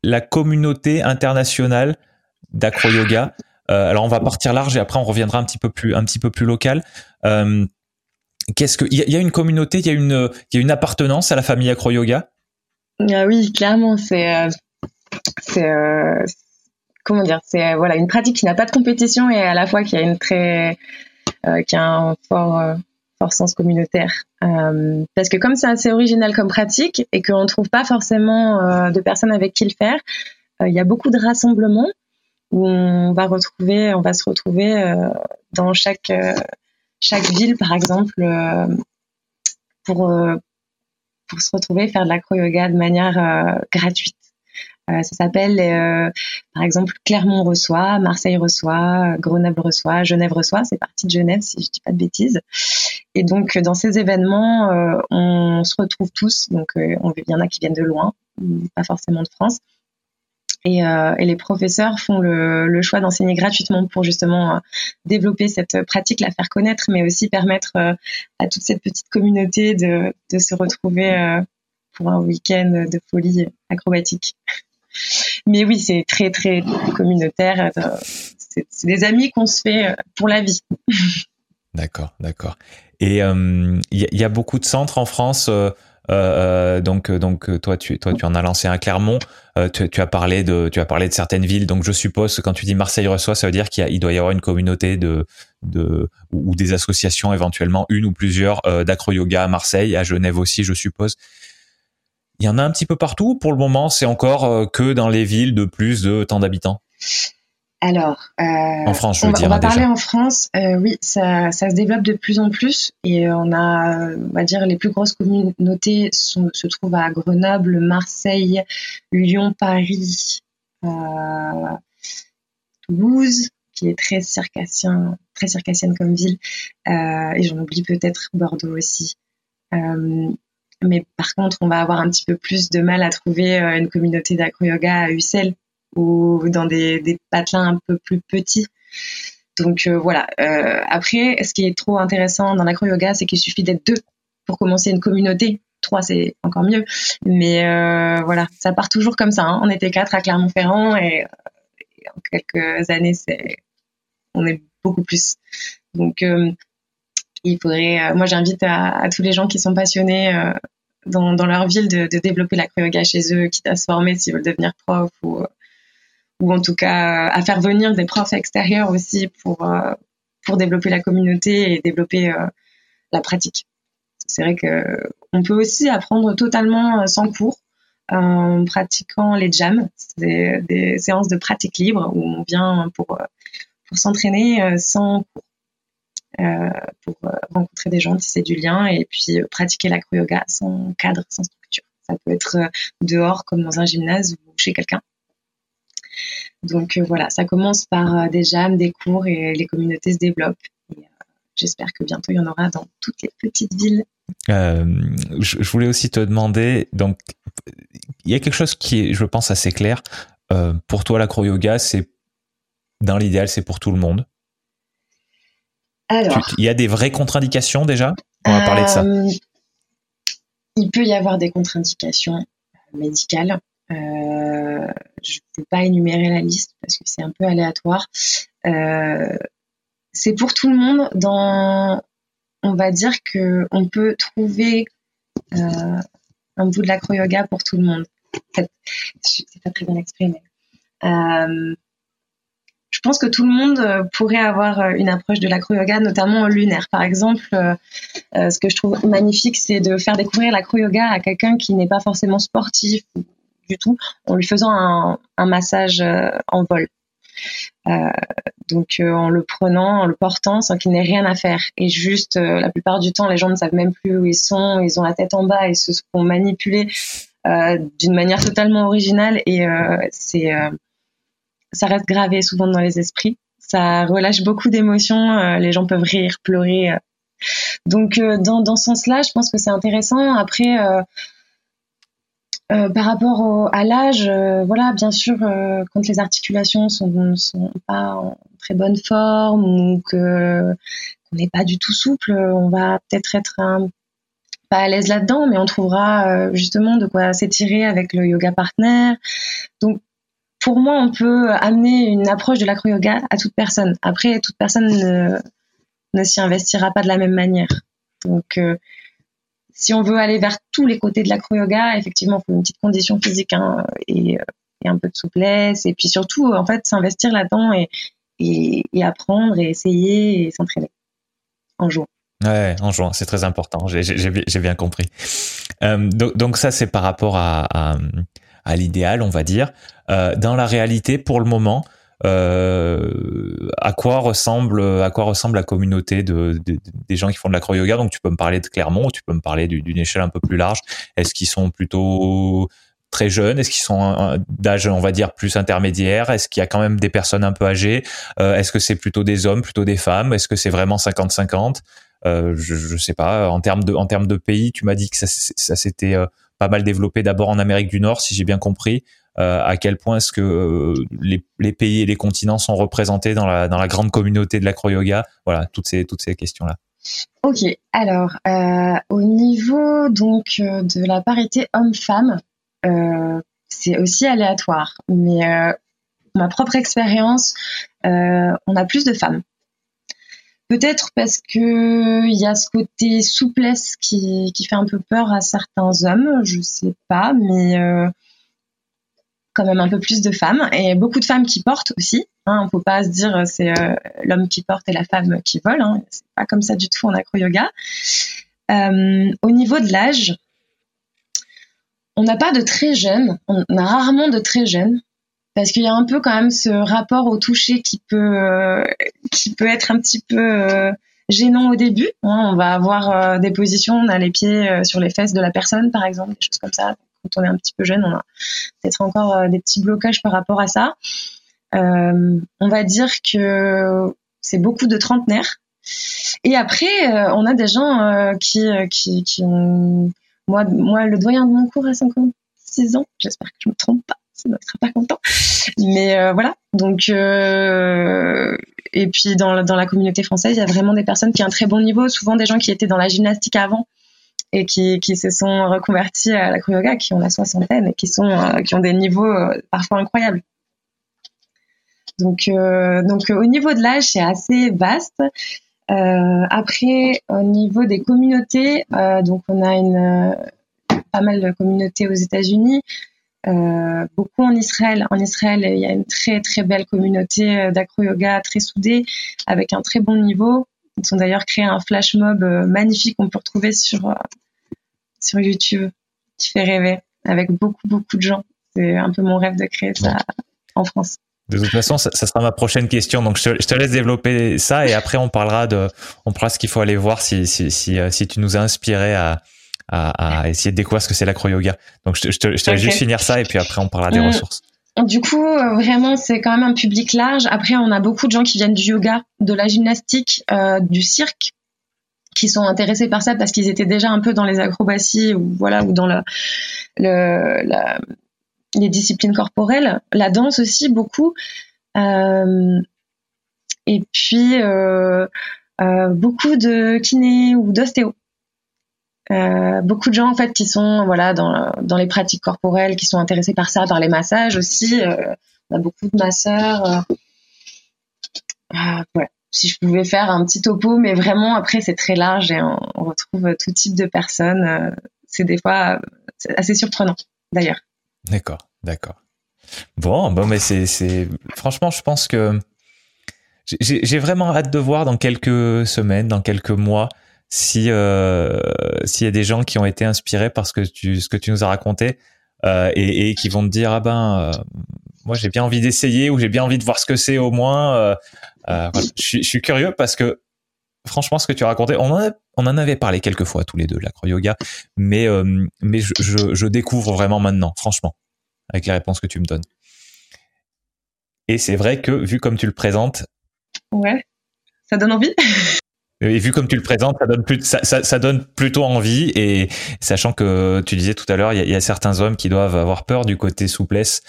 la communauté internationale d'acro yoga. Euh, alors on va partir large et après on reviendra un petit peu plus un petit peu plus local. Euh, qu'est-ce que il y, a une communauté, il y a une il y a une appartenance à la famille Acro Yoga ah Oui, clairement, c'est euh, c'est comment dire, c'est voilà une pratique qui n'a pas de compétition et à la fois qui a une très qui a un fort fort sens communautaire. parce que comme c'est assez original comme pratique et qu'on ne trouve pas forcément de personnes avec qui le faire, il y a beaucoup de rassemblements où on va retrouver, on va se retrouver euh, dans chaque euh, chaque ville, par exemple, euh, pour pour se retrouver faire de l'acro-yoga de manière gratuite. ça s'appelle, par exemple, Clermont reçoit, Marseille reçoit, Grenoble reçoit, Genève reçoit. C'est parti de Genève, si je dis pas de bêtises. Et donc, dans ces événements, on se retrouve tous. Donc, il y en a qui viennent de loin, pas forcément de France. Et, euh, et, les professeurs font le, choix d'enseigner gratuitement pour justement euh, développer cette pratique, la faire connaître, mais aussi permettre euh, à toute cette petite communauté de, se retrouver pour un week-end de folie acrobatique. Mais oui, c'est très très communautaire. C'est des amis qu'on se fait pour la vie. D'accord, d'accord. Et il y, a beaucoup de centres en France donc donc toi tu toi tu en as lancé un Clermont. Tu, tu, as parlé de tu as parlé de certaines villes. Donc je suppose que quand tu dis Marseille reçoit, ça veut dire qu'il il doit y avoir une communauté de de ou, des associations éventuellement une ou plusieurs d'acro yoga à Marseille, à Genève aussi, je suppose. Il y en a un petit peu partout. Pour le moment, c'est encore que dans les villes de plus de tant d'habitants. Alors, euh, en France, je veux on, dire, on va parler en France. Euh, oui, ça, ça, se développe de plus en plus et on a, on va dire, les plus grosses communautés sont, se trouvent à Grenoble, Marseille, Lyon, Paris, euh, Toulouse, qui est très circassien, très circassienne comme ville, euh, et j'en oublie peut-être Bordeaux aussi. Euh, mais par contre, on va avoir un petit peu plus de mal à trouver euh, une communauté d'acro-yoga à Ussel ou dans des, patelins un peu plus petits. Donc euh, voilà. Euh, après, ce qui est trop intéressant dans l'acro-yoga, c'est qu'il suffit d'être deux pour commencer une communauté. Trois, c'est encore mieux. Mais euh, voilà, ça part toujours comme ça. Hein. On était quatre à Clermont-Ferrand et, en quelques années, c'est on est beaucoup plus. Donc il faudrait. moi, j'invite à, tous les gens qui sont passionnés dans, leur ville de, de développer l'acro-yoga chez eux, quitte à se former s'ils veulent devenir prof ou ou en tout cas à faire venir des profs extérieurs aussi pour euh, pour développer la communauté et développer euh, la pratique. C'est vrai que on peut aussi apprendre totalement euh, sans cours en pratiquant les jams, des, séances de pratique libre où on vient pour pour s'entraîner sans cours. Euh, pour rencontrer des gens, tisser du lien et puis pratiquer l'acro-yoga sans cadre, sans structure. Ça peut être dehors comme dans un gymnase ou chez quelqu'un. Donc euh, voilà, ça commence par euh, des jams, des cours et les communautés se développent. Euh, j'espère que bientôt il y en aura dans toutes les petites villes. je, voulais aussi te demander, donc il y a quelque chose qui est, je pense, assez clair. pour toi, l'acro-yoga, c'est dans l'idéal, c'est pour tout le monde. Alors, il y a des vraies contre-indications déjà? On va parler de ça. Il peut y avoir des contre-indications médicales. Euh, je ne peux pas énumérer la liste parce que c'est un peu aléatoire. Euh, c'est pour tout le monde. Dans, on va dire que on peut trouver euh, un bout de l'acro-yoga pour tout le monde. C'est pas très bien exprimé. je pense que tout le monde pourrait avoir une approche de l'acro-yoga, notamment lunaire. Par exemple, ce que je trouve magnifique, c'est de faire découvrir l'acro-yoga à quelqu'un qui n'est pas forcément sportif du tout en lui faisant un, massage euh, en vol. Euh, donc euh, en le prenant, en le portant sans qu'il n'ait rien à faire. Et juste, la plupart du temps, les gens ne savent même plus où ils sont, ils ont la tête en bas, ils se font manipuler d'une manière totalement originale et c'est ça reste gravé souvent dans les esprits. Ça relâche beaucoup d'émotions, les gens peuvent rire, pleurer. Donc dans, dans ce sens-là, je pense que c'est intéressant. Après, euh, par rapport à l'âge, euh, voilà, bien sûr, euh, quand les articulations sont, sont pas en très bonne forme ou qu'on n'est pas du tout souple, on va peut-être être pas à l'aise là-dedans, mais on trouvera justement de quoi s'étirer avec le yoga partner. Donc, pour moi, on peut amener une approche de l'acro-yoga à toute personne. Après, toute personne ne, ne s'y investira pas de la même manière. Donc, si on veut aller vers tous les côtés de l'acro-yoga, effectivement, il faut une petite condition physique hein, et, un peu de souplesse. Et puis surtout, en fait, s'investir là-dedans et, apprendre et essayer et s'entraîner en jouant. Ouais, en jouant, c'est très important. J'ai bien compris. Euh, donc, ça, c'est par rapport à, l'idéal, on va dire. Euh, dans la réalité, pour le moment, euh, à quoi ressemble à quoi ressemble la communauté de, des gens qui font de l'acro-yoga? Donc tu peux me parler de Clermont tu peux me parler d'une échelle un peu plus large. Est-ce qu'ils sont plutôt très jeunes? Est-ce qu'ils sont d'âge, on va dire, plus intermédiaire? Est-ce qu'il y a quand même des personnes un peu âgées? Euh, Est-ce que c'est plutôt des hommes, plutôt des femmes? Est-ce que c'est vraiment 50-50 euh, je, je sais pas. En termes de, en termes de pays, tu m'as dit que ça, ça s'était euh, pas mal développé d'abord en Amérique du Nord, si j'ai bien compris. Euh, à quel point est-ce que euh, les, pays et les continents sont représentés dans la, grande communauté de l'acro-yoga Voilà, toutes ces, toutes ces questions-là. Ok, alors euh, au niveau donc de la parité homme-femme, c'est aussi aléatoire, mais ma propre expérience, on a plus de femmes Peut-être parce que il y a ce côté souplesse qui, fait un peu peur à certains hommes, je sais pas, mais quand même un peu plus de femmes et beaucoup de femmes qui portent aussi. Hein, faut pas se dire c'est euh, l'homme qui porte et la femme qui vole. Hein, c'est pas comme ça du tout en acro yoga. Euh, au niveau de l'âge, on n'a pas de très jeunes, on a rarement de très jeunes parce qu'il y a un peu quand même ce rapport au toucher qui peut euh, qui peut être un petit peu euh, gênant au début. Hein. on va avoir euh, des positions, on a les pieds sur les fesses de la personne par exemple, des choses comme ça. Quand on est un petit peu jeune, on a peut-être encore des petits blocages par rapport à ça. on va dire que c'est beaucoup de trentenaires. Et après, on a des gens qui, qui, qui ont moi, moi, le doyen de mon cours a 56 ans. J'espère que je me trompe pas ne sera pas content. Mais euh, voilà. Donc, euh, et puis dans, la communauté française, il y a vraiment des personnes qui ont un très bon niveau, souvent des gens qui étaient dans la gymnastique avant et qui, se sont reconvertis à la yoga, qui ont la soixantaine et qui sont euh, qui ont des niveaux parfois incroyables. Donc, donc au niveau de l'âge, c'est assez vaste. après, au niveau des communautés, donc on a une pas mal de communautés aux États-Unis, euh, beaucoup en Israël. En Israël, il y a une très très belle communauté euh, d'acro-yoga très soudée, avec un très bon niveau. Ils ont d'ailleurs créé un flash mob euh, magnifique qu'on peut retrouver sur sur YouTube, qui fait rêver, avec beaucoup beaucoup de gens. C'est un peu mon rêve de créer ça en France. De toute façon, ça, sera ma prochaine question. Donc, je te, laisse développer ça et après, on parlera de, on parlera ce qu'il faut aller voir si, si, si, si tu nous as inspiré à, à, essayer de découvrir ce que c'est l'acro-yoga. Donc, je, te, laisse juste finir ça et puis après, on parlera des mm. ressources. Du coup, euh, vraiment, c'est quand même un public large. Après, on a beaucoup de gens qui viennent du yoga, de la gymnastique, euh, du cirque, qui sont intéressés par ça parce qu'ils étaient déjà un peu dans les acrobaties ou voilà ou dans les disciplines corporelles, la danse aussi beaucoup. Euh, et puis euh, euh, beaucoup de kiné ou d'ostéo. Beaucoup de gens en fait qui sont voilà dans, les pratiques corporelles, qui sont intéressés par ça, par les massages aussi. On a beaucoup de masseurs. Si je pouvais faire un petit topo, mais vraiment après c'est très large et on, retrouve tout type de personnes. c'est des fois assez surprenant d'ailleurs. D'accord, d'accord. Bon, bon, mais c'est, franchement, je pense que j'ai vraiment hâte de voir dans quelques semaines, dans quelques mois, si euh, s'il y a des gens qui ont été inspirés par ce que tu ce que tu nous as raconté euh, et, qui vont te dire ah ben euh, moi j'ai bien envie d'essayer ou j'ai bien envie de voir ce que c'est au moins euh, euh, voilà. je, suis, je suis curieux parce que franchement ce que tu as raconté on en, on en avait parlé quelques fois tous les deux l'acro yoga mais mais je, je, je découvre vraiment maintenant franchement avec les réponses que tu me donnes et c'est vrai que vu comme tu le présentes ouais ça donne envie Et vu comme tu le présentes, ça donne, plus, ça, ça, ça donne plutôt envie. Et sachant que tu disais tout à l'heure, il y, y, a certains hommes qui doivent avoir peur du côté souplesse.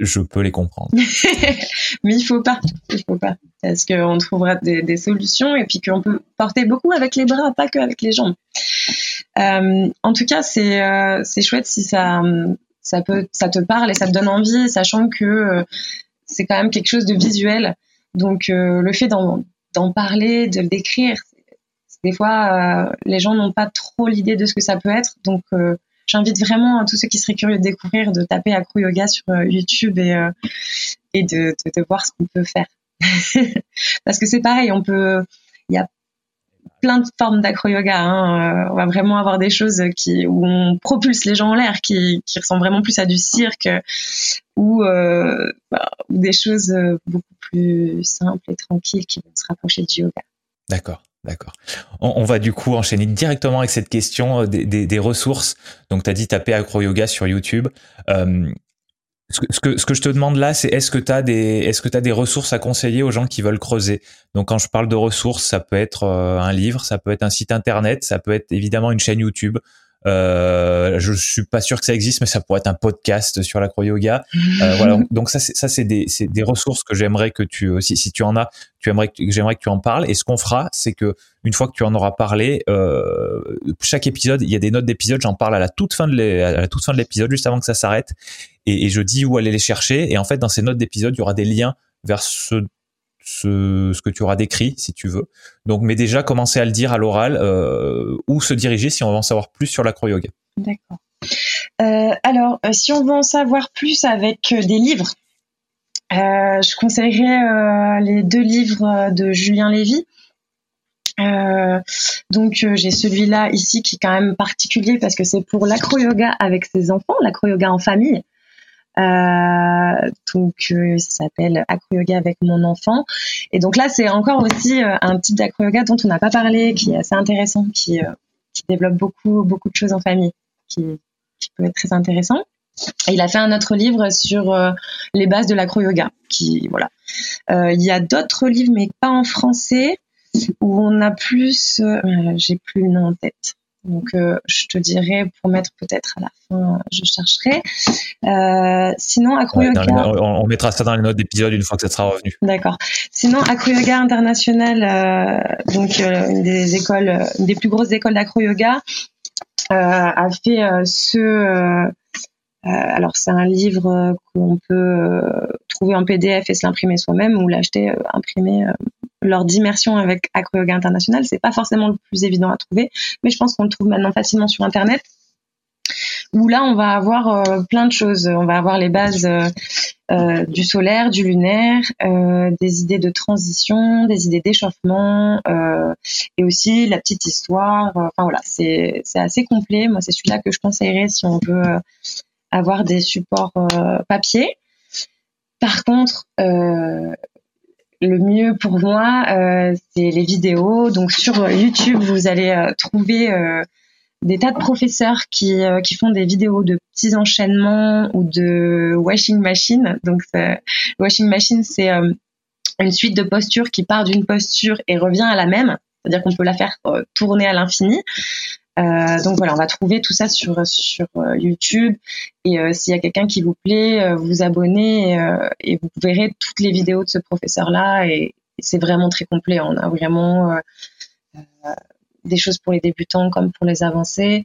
Je peux les comprendre. Mais il faut pas, il faut pas, parce qu'on trouvera des, solutions et puis qu'on peut porter beaucoup avec les bras, pas que avec les jambes. Euh, en tout cas, c'est euh, c'est chouette si ça ça peut ça te parle et ça te donne envie, sachant que euh, c'est quand même quelque chose de visuel. Donc le fait d'en parler, de le décrire. Des fois, les gens n'ont pas trop l'idée de ce que ça peut être. Donc, j'invite vraiment à tous ceux qui seraient curieux de découvrir, de taper Acro Yoga sur euh, YouTube et, et de, voir ce qu'on peut faire. Parce que c'est pareil, on peut, il y a plein de formes d'acro yoga. Hein. on va vraiment avoir des choses qui où on propulse les gens en l'air, qui, qui ressemblent vraiment plus à du cirque, ou, euh, bah, ou des choses beaucoup plus simples et tranquilles qui vont se rapprocher du yoga. D'accord. D'accord. On, va du coup enchaîner directement avec cette question euh, des, ressources. Donc, tu as dit taper acro yoga sur YouTube. Euh, ce, que, je te demande là, c'est est-ce que tu as des est-ce des ressources à conseiller aux gens qui veulent creuser? Donc quand je parle de ressources, ça peut être euh, un livre, ça peut être un site internet, ça peut être évidemment une chaîne YouTube, euh, je suis pas sûr que ça existe, mais ça pourrait être un podcast sur l'acro-yoga. Euh, voilà. Donc ça, c'est ça, c'est des, c'est des ressources que j'aimerais que tu, si, si tu en as, tu aimerais que j'aimerais que tu en parles. Et ce qu'on fera, c'est que une fois que tu en auras parlé, euh, chaque épisode, il y a des notes d'épisode. J'en parle à la toute fin de à la toute fin de l'épisode, juste avant que ça s'arrête, et, et, je dis où aller les chercher. Et en fait, dans ces notes d'épisode, il y aura des liens vers ce ce, que tu auras décrit, si tu veux. Donc, mais déjà commencer à le dire à l'oral, euh, où se diriger si on veut en savoir plus sur l'acro-yoga. D'accord. Euh, alors, euh, si on veut en savoir plus avec des livres, je conseillerais les deux livres de Julien Lévy. donc j'ai celui-là ici qui est quand même particulier parce que c'est pour l'acro-yoga avec ses enfants, l'acro-yoga en famille. Euh, donc euh, ça s'appelle acro yoga avec mon enfant. Et donc là c'est encore aussi euh, un type d'acro yoga dont on n'a pas parlé, qui est assez intéressant, qui, qui développe beaucoup beaucoup de choses en famille, qui, qui peut être très intéressant. Et il a fait un autre livre sur les bases de l'acro yoga. Qui voilà. il y a d'autres livres mais pas en français où on a plus. J'ai plus le nom en tête. Donc, euh, je te dirais pour mettre peut-être à la fin, je chercherai. Euh, sinon, Acro Yoga. on, mettra ça dans les notes d'épisode une fois que ça sera revenu. D'accord. Sinon, Acro Yoga International, euh, donc une des écoles, une des plus grosses écoles d'acro yoga, a fait ce. alors, c'est un livre qu'on peut trouver en PDF et se l'imprimer soi-même ou l'acheter imprimé lors d'immersion avec Acro Yoga International. C'est pas forcément le plus évident à trouver, mais je pense qu'on le trouve maintenant facilement sur Internet. Où là, on va avoir euh, plein de choses. On va avoir les bases euh, euh, du solaire, du lunaire, des idées de transition, des idées d'échauffement, et aussi la petite histoire. Enfin voilà, c'est assez complet. Moi, c'est celui-là que je conseillerais si on veut avoir des supports papier. Par contre, le mieux pour moi, euh, c'est les vidéos. Donc sur YouTube, vous allez euh, trouver euh, des tas de professeurs qui, qui font des vidéos de petits enchaînements ou de washing machine. Donc washing machine, c'est une suite de postures qui part d'une posture et revient à la même. C'est-à-dire qu'on peut la faire tourner à l'infini. Euh, donc voilà, on va trouver tout ça sur euh, YouTube. Et euh, s'il y a quelqu'un qui vous plaît, vous vous abonnez et, vous verrez toutes les vidéos de ce professeur-là. Et, c'est vraiment très complet. On a vraiment des choses pour les débutants comme pour les avancés.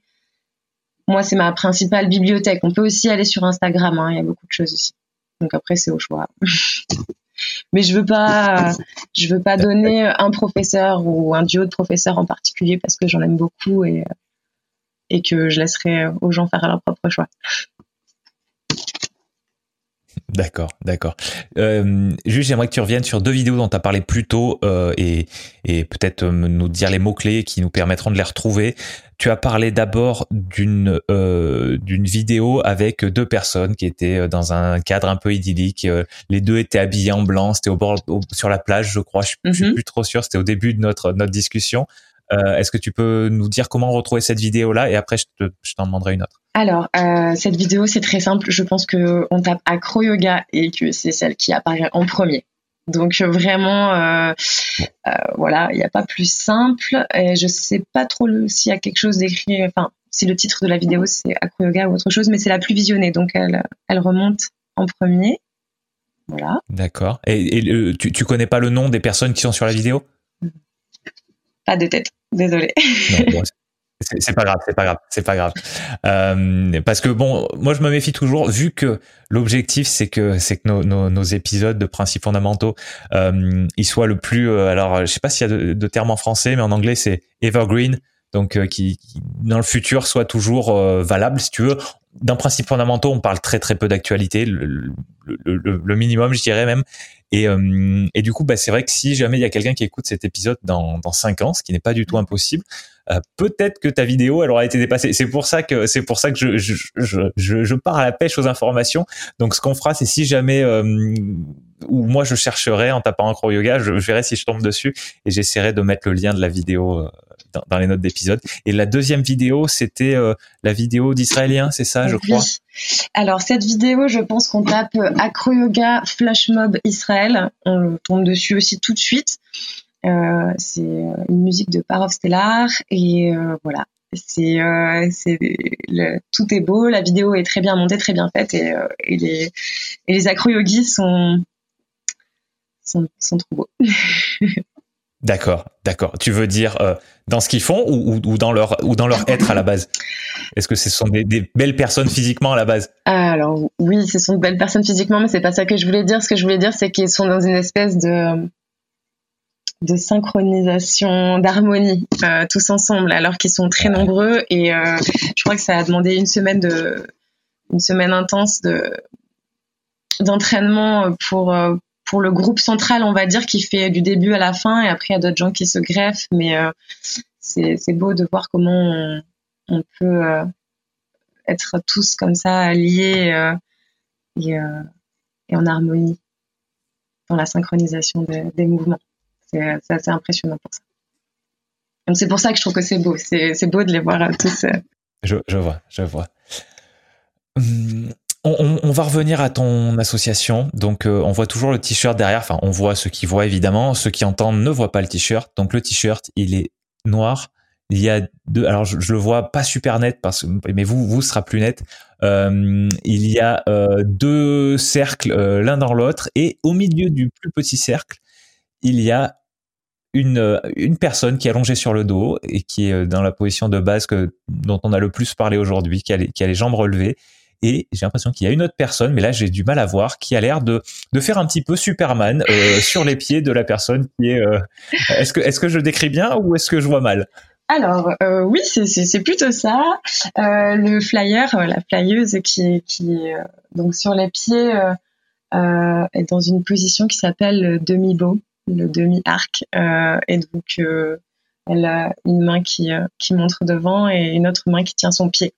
Moi, c'est ma principale bibliothèque. On peut aussi aller sur Instagram. Hein, il y a beaucoup de choses aussi. Donc après, c'est au choix. mais je veux pas je veux pas donner un professeur ou un duo de professeurs en particulier parce que j'en aime beaucoup et et que je laisserai aux gens faire leur propre choix. D'accord, d'accord. Euh, juste, j'aimerais que tu reviennes sur deux vidéos dont tu as parlé plus tôt euh, et, et peut-être euh, nous dire les mots-clés qui nous permettront de les retrouver. Tu as parlé d'abord d'une euh, d'une vidéo avec deux personnes qui étaient dans un cadre un peu idyllique. Les deux étaient habillés en blanc, c'était au bord sur la plage, je crois. Je, suis mhm. plus trop sûr. C'était au début de notre notre discussion. Euh, est-ce que tu peux nous dire comment retrouver cette vidéo-là et après je, t'en demanderai une autre. Alors euh, cette vidéo c'est très simple. Je pense que on tape acro yoga et que c'est celle qui apparaît en premier. Donc vraiment, euh, voilà, il n'y a pas plus simple. Et je sais pas trop s'il y a quelque chose d'écrit. Enfin, si le titre de la vidéo c'est acro yoga ou autre chose, mais c'est la plus visionnée, donc elle, elle remonte en premier. Voilà. D'accord. Et, tu, tu connais pas le nom des personnes qui sont sur la vidéo? Pas de tête. Désolé. c'est pas grave, c'est pas grave, c'est pas grave. Euh, parce que bon, moi je me méfie toujours, vu que l'objectif c'est que c'est que nos, nos, nos, épisodes de principes fondamentaux euh, ils soient le plus, euh, alors je sais pas s'il y a de, de, termes en français, mais en anglais c'est evergreen, donc qui, qui, dans le futur soit toujours valable si tu veux. D'un principe fondamentaux, on parle très très peu d'actualité, le, le, le, minimum je dirais même. Et, euh, et du coup, bah, c'est vrai que si jamais il y a quelqu'un qui écoute cet épisode dans, dans 5 ans, ce qui n'est pas du tout impossible, euh, peut-être que ta vidéo elle aura été dépassée. C'est pour ça que c'est pour ça que je, pars à la pêche aux informations. Donc ce qu'on fera, c'est si jamais euh, ou moi je chercherai en tapant acro yoga, je, verrai si je tombe dessus et j'essaierai de mettre le lien de la vidéo euh, dans, les notes d'épisode. Et la deuxième vidéo, c'était euh, la vidéo d'Israélien, c'est ça, je crois? Alors cette vidéo, je pense qu'on tape acro yoga flash mob Israël, on tombe dessus aussi tout de suite. Euh, c'est une musique de Parov Stellar et voilà, c'est tout est beau, la vidéo est très bien montée, très bien faite et, les et les acro yogis sont sont, trop beaux. D'accord, d'accord. Tu veux dire euh, dans ce qu'ils font ou, dans leur ou dans leur être à la base? Est-ce que ce sont des, belles personnes physiquement à la base? Alors oui, ce sont de belles personnes physiquement, mais c'est pas ça que je voulais dire. Ce que je voulais dire, c'est qu'ils sont dans une espèce de de synchronisation, d'harmonie, euh, tous ensemble, alors qu'ils sont très nombreux. Et euh, je crois que ça a demandé une semaine de, une semaine intense de d'entraînement pour pour le groupe central, on va dire, qui fait du début à la fin. Et après, il y a d'autres gens qui se greffent, mais c'est c'est beau de voir comment on, peut être tous comme ça liés et, et en harmonie dans la synchronisation des mouvements. C'est assez impressionnant pour ça. C'est pour ça que je trouve que c'est beau. C'est beau de les voir tous. Euh. Je, je vois, je vois. Hum, on, va revenir à ton association. Donc, euh, on voit toujours le t-shirt derrière. Enfin, on voit ceux qui voient évidemment. Ceux qui entendent ne voient pas le t-shirt. Donc, le t-shirt, il est noir. Il y a deux. Alors, je, le vois pas super net parce mais vous, vous sera plus net. Euh, il y a euh, deux cercles l'un dans l'autre et au milieu du plus petit cercle, il y a une, une personne qui est allongée sur le dos et qui est dans la position de base que, dont on a le plus parlé aujourd'hui, qui qui a les jambes relevées. Et j'ai l'impression qu'il y a une autre personne, mais là j'ai du mal à voir, qui a l'air de, faire un petit peu Superman euh, sur les pieds de la personne qui est. Euh... Est-ce que je décris bien ou est-ce que je vois mal? Alors euh, oui, c'est plutôt ça. Le flyer, la flyeuse qui, est donc sur les pieds est dans une position qui s'appelle le demi-bow, le demi-arc. et donc elle a une main qui, qui montre devant et une autre main qui tient son pied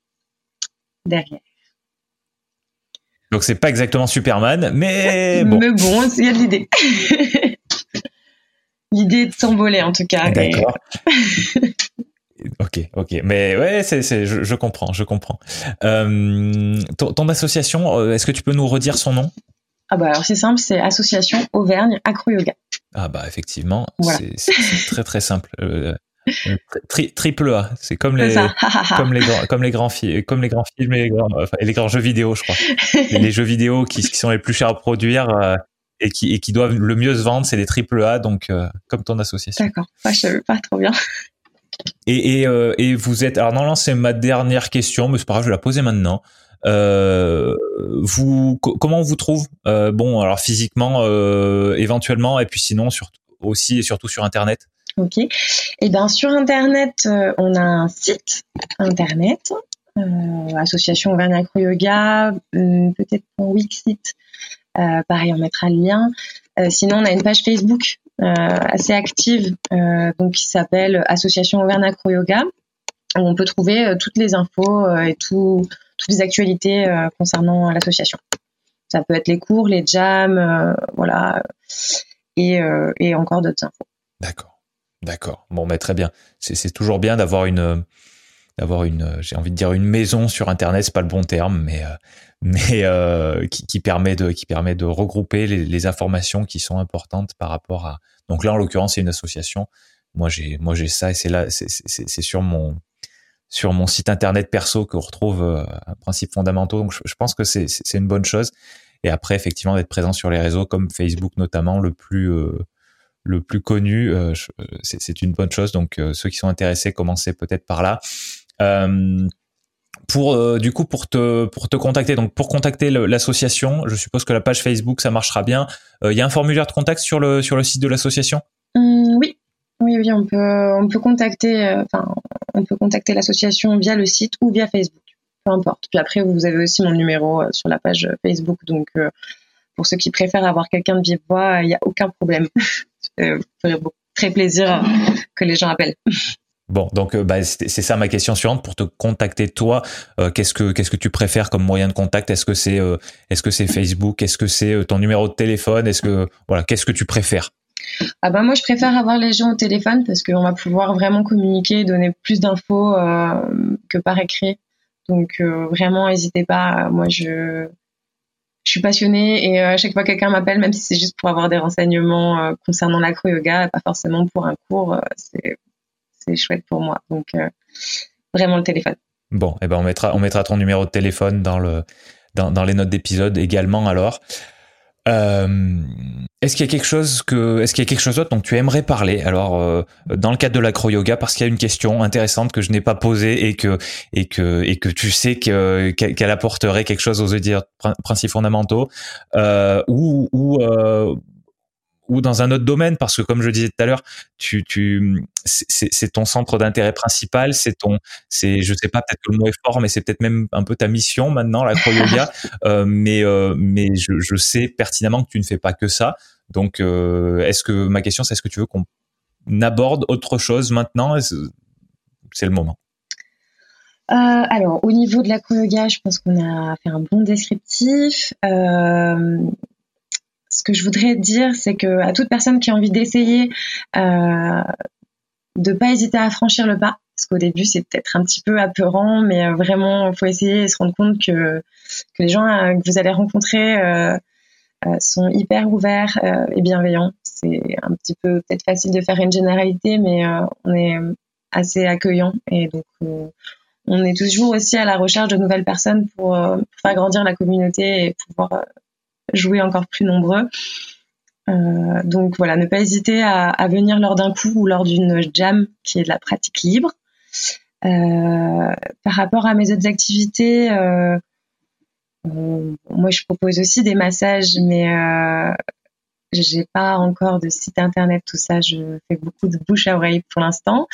derrière. Donc c'est pas exactement Superman, mais bon. Mais bon, il y a de l'idée. l'idée de s'envoler en tout cas. D'accord. Ok, ok, mais ouais, c'est, c'est, je, je, comprends, je comprends. Euh, ton, ton, association, euh, est-ce que tu peux nous redire son nom? Ah bah alors c'est simple, c'est Association Auvergne Acro Yoga. Ah bah effectivement, c'est, c'est, très très simple. Euh, tri, triple A, c'est comme les, comme les grands, comme les grands films, comme les grands films et les grands, enfin, les grands jeux vidéo, je crois. les, jeux vidéo qui, qui, sont les plus chers à produire. Euh, et qui, et qui doivent le mieux se vendre, c'est les triple A, donc euh, comme ton association. D'accord, moi je savais pas trop bien. Et, et, euh, et vous êtes. Alors, non, c'est ma dernière question, mais c'est pas grave, je vais la poser maintenant. Euh, vous, comment on vous trouve? Euh, Bon, alors physiquement, euh, éventuellement, et puis sinon, surtout, aussi et surtout sur Internet? Ok. Et eh bien, sur Internet, euh, on a un site Internet, Association Auvergne Acro Yoga, peut-être pour Wixit. pareil, on mettra le lien. sinon, on a une page Facebook euh, assez active, euh, donc qui s'appelle Association Auvergne Acro Yoga, où on peut trouver euh, toutes les infos et tout, toutes les actualités concernant l'association. Ça peut être les cours, les jams, voilà, et, et encore d'autres infos. D'accord, d'accord. Bon, mais très bien. C'est toujours bien d'avoir une d'avoir une, j'ai envie de dire une maison sur Internet, c'est pas le bon terme, mais mais euh, qui, qui, permet de qui permet de regrouper les, les, informations qui sont importantes par rapport à. Donc là, en l'occurrence, c'est une association. Moi, j'ai moi j'ai ça et c'est là, c'est sur mon sur mon site internet perso qu'on retrouve euh, un principe fondamentaux. Donc, je, pense que c'est c'est une bonne chose. Et après, effectivement, d'être présent sur les réseaux comme Facebook notamment, le plus euh, le plus connu, euh, c'est une bonne chose. Donc, ceux qui sont intéressés, commencez peut-être par là. Euh, pour euh, du coup pour te contacter donc pour contacter l'association je suppose que la page Facebook ça marchera bien. Il euh, y a un formulaire de contact sur le site de l'association? Mmh, oui. Oui oui euh, on peut contacter l'association via le site ou via Facebook peu importe. Puis après vous avez aussi mon numéro sur la page Facebook. Donc pour ceux qui préfèrent avoir quelqu'un de vive voix il n'y a aucun problème ça ferait très plaisir que les gens appellent Bon, donc euh, bah, c'est ça ma question suivante pour te contacter toi. Euh, qu'est-ce que qu'est-ce que tu préfères comme moyen de contact? Est-ce que c'est euh, est-ce que c'est Facebook? Est-ce que c'est ton numéro de téléphone? Est-ce que voilà, qu'est-ce que tu préfères? Ah bah moi je préfère avoir les gens au téléphone parce qu'on va pouvoir vraiment communiquer, donner plus d'infos que par écrit. Donc vraiment n'hésitez pas. Moi je je suis passionnée et à chaque fois que quelqu'un m'appelle, même si c'est juste pour avoir des renseignements concernant l'acro yoga, pas forcément pour un cours, c'est c'est chouette pour moi. Donc euh, vraiment le téléphone. Bon, et eh ben on mettra on mettra ton numéro de téléphone dans le dans, dans les notes d'épisode également alors. Euh, est-ce qu'il y a quelque chose que, est-ce qu'il y a quelque chose d'autre dont tu aimerais parler? Alors, euh, dans le cadre de l'acro yoga, parce qu'il y a une question intéressante que je n'ai pas posée et que et que et que tu sais que qu'elle apporterait quelque chose aux auditeurs principes fondamentaux, euh, ou ou ou dans un autre domaine parce que comme je disais tout à l'heure tu tu c'est ton centre d'intérêt principal c'est ton c'est je sais pas peut-être que le mot est fort mais c'est peut-être même un peu ta mission maintenant l'acro yoga. Euh, mais euh, mais je, je sais pertinemment que tu ne fais pas que ça. Donc euh, est-ce que ma question c'est est-ce que tu veux qu'on aborde autre chose maintenant? C'est le moment. Alors, au niveau de l'acro yoga, je pense qu'on a fait un bon descriptif. Euh, ce que je voudrais dire, c'est que à toute personne qui a envie d'essayer, euh, de pas hésiter à franchir le pas, parce qu'au début c'est peut-être un petit peu apeurant, mais euh, vraiment il faut essayer et se rendre compte que, que les gens euh, que vous allez rencontrer euh, sont hyper ouverts et bienveillants. C'est un petit peu peut-être facile de faire une généralité, mais on est assez accueillant et donc on est toujours aussi à la recherche de nouvelles personnes pour, pour faire grandir la communauté et pouvoir jouer encore plus nombreux. Euh, donc voilà, ne pas hésiter à, venir lors d'un coup ou lors d'une jam qui est de la pratique libre. Euh, par rapport à mes autres activités, euh, moi je propose aussi des massages, mais euh, j'ai pas encore de site internet, tout ça. Je fais beaucoup de bouche à oreille pour l'instant,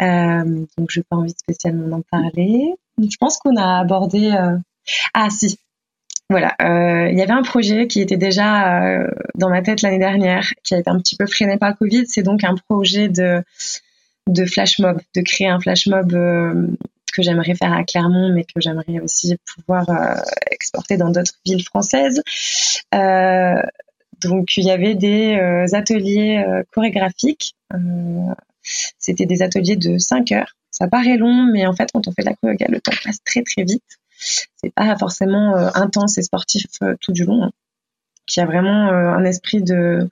donc je n'ai pas envie spécialement d'en parler. Je pense qu'on a abordé. Ah si, voilà, euh, il y avait un projet qui était déjà euh, dans ma tête l'année dernière, qui a été un petit peu freiné par Covid. C'est donc un projet de de flash mob, de créer un flash mob euh, que j'aimerais faire à Clermont, mais que j'aimerais aussi pouvoir exporter dans d'autres villes françaises. donc il y avait des ateliers chorégraphiques. C'était des ateliers de 5 heures. Ça paraît long, mais en fait, quand on fait de la chorégraphie, le temps passe très très vite c'est pas forcément euh, intense et sportif euh, tout du long. Hein. Qui a vraiment euh, un esprit de,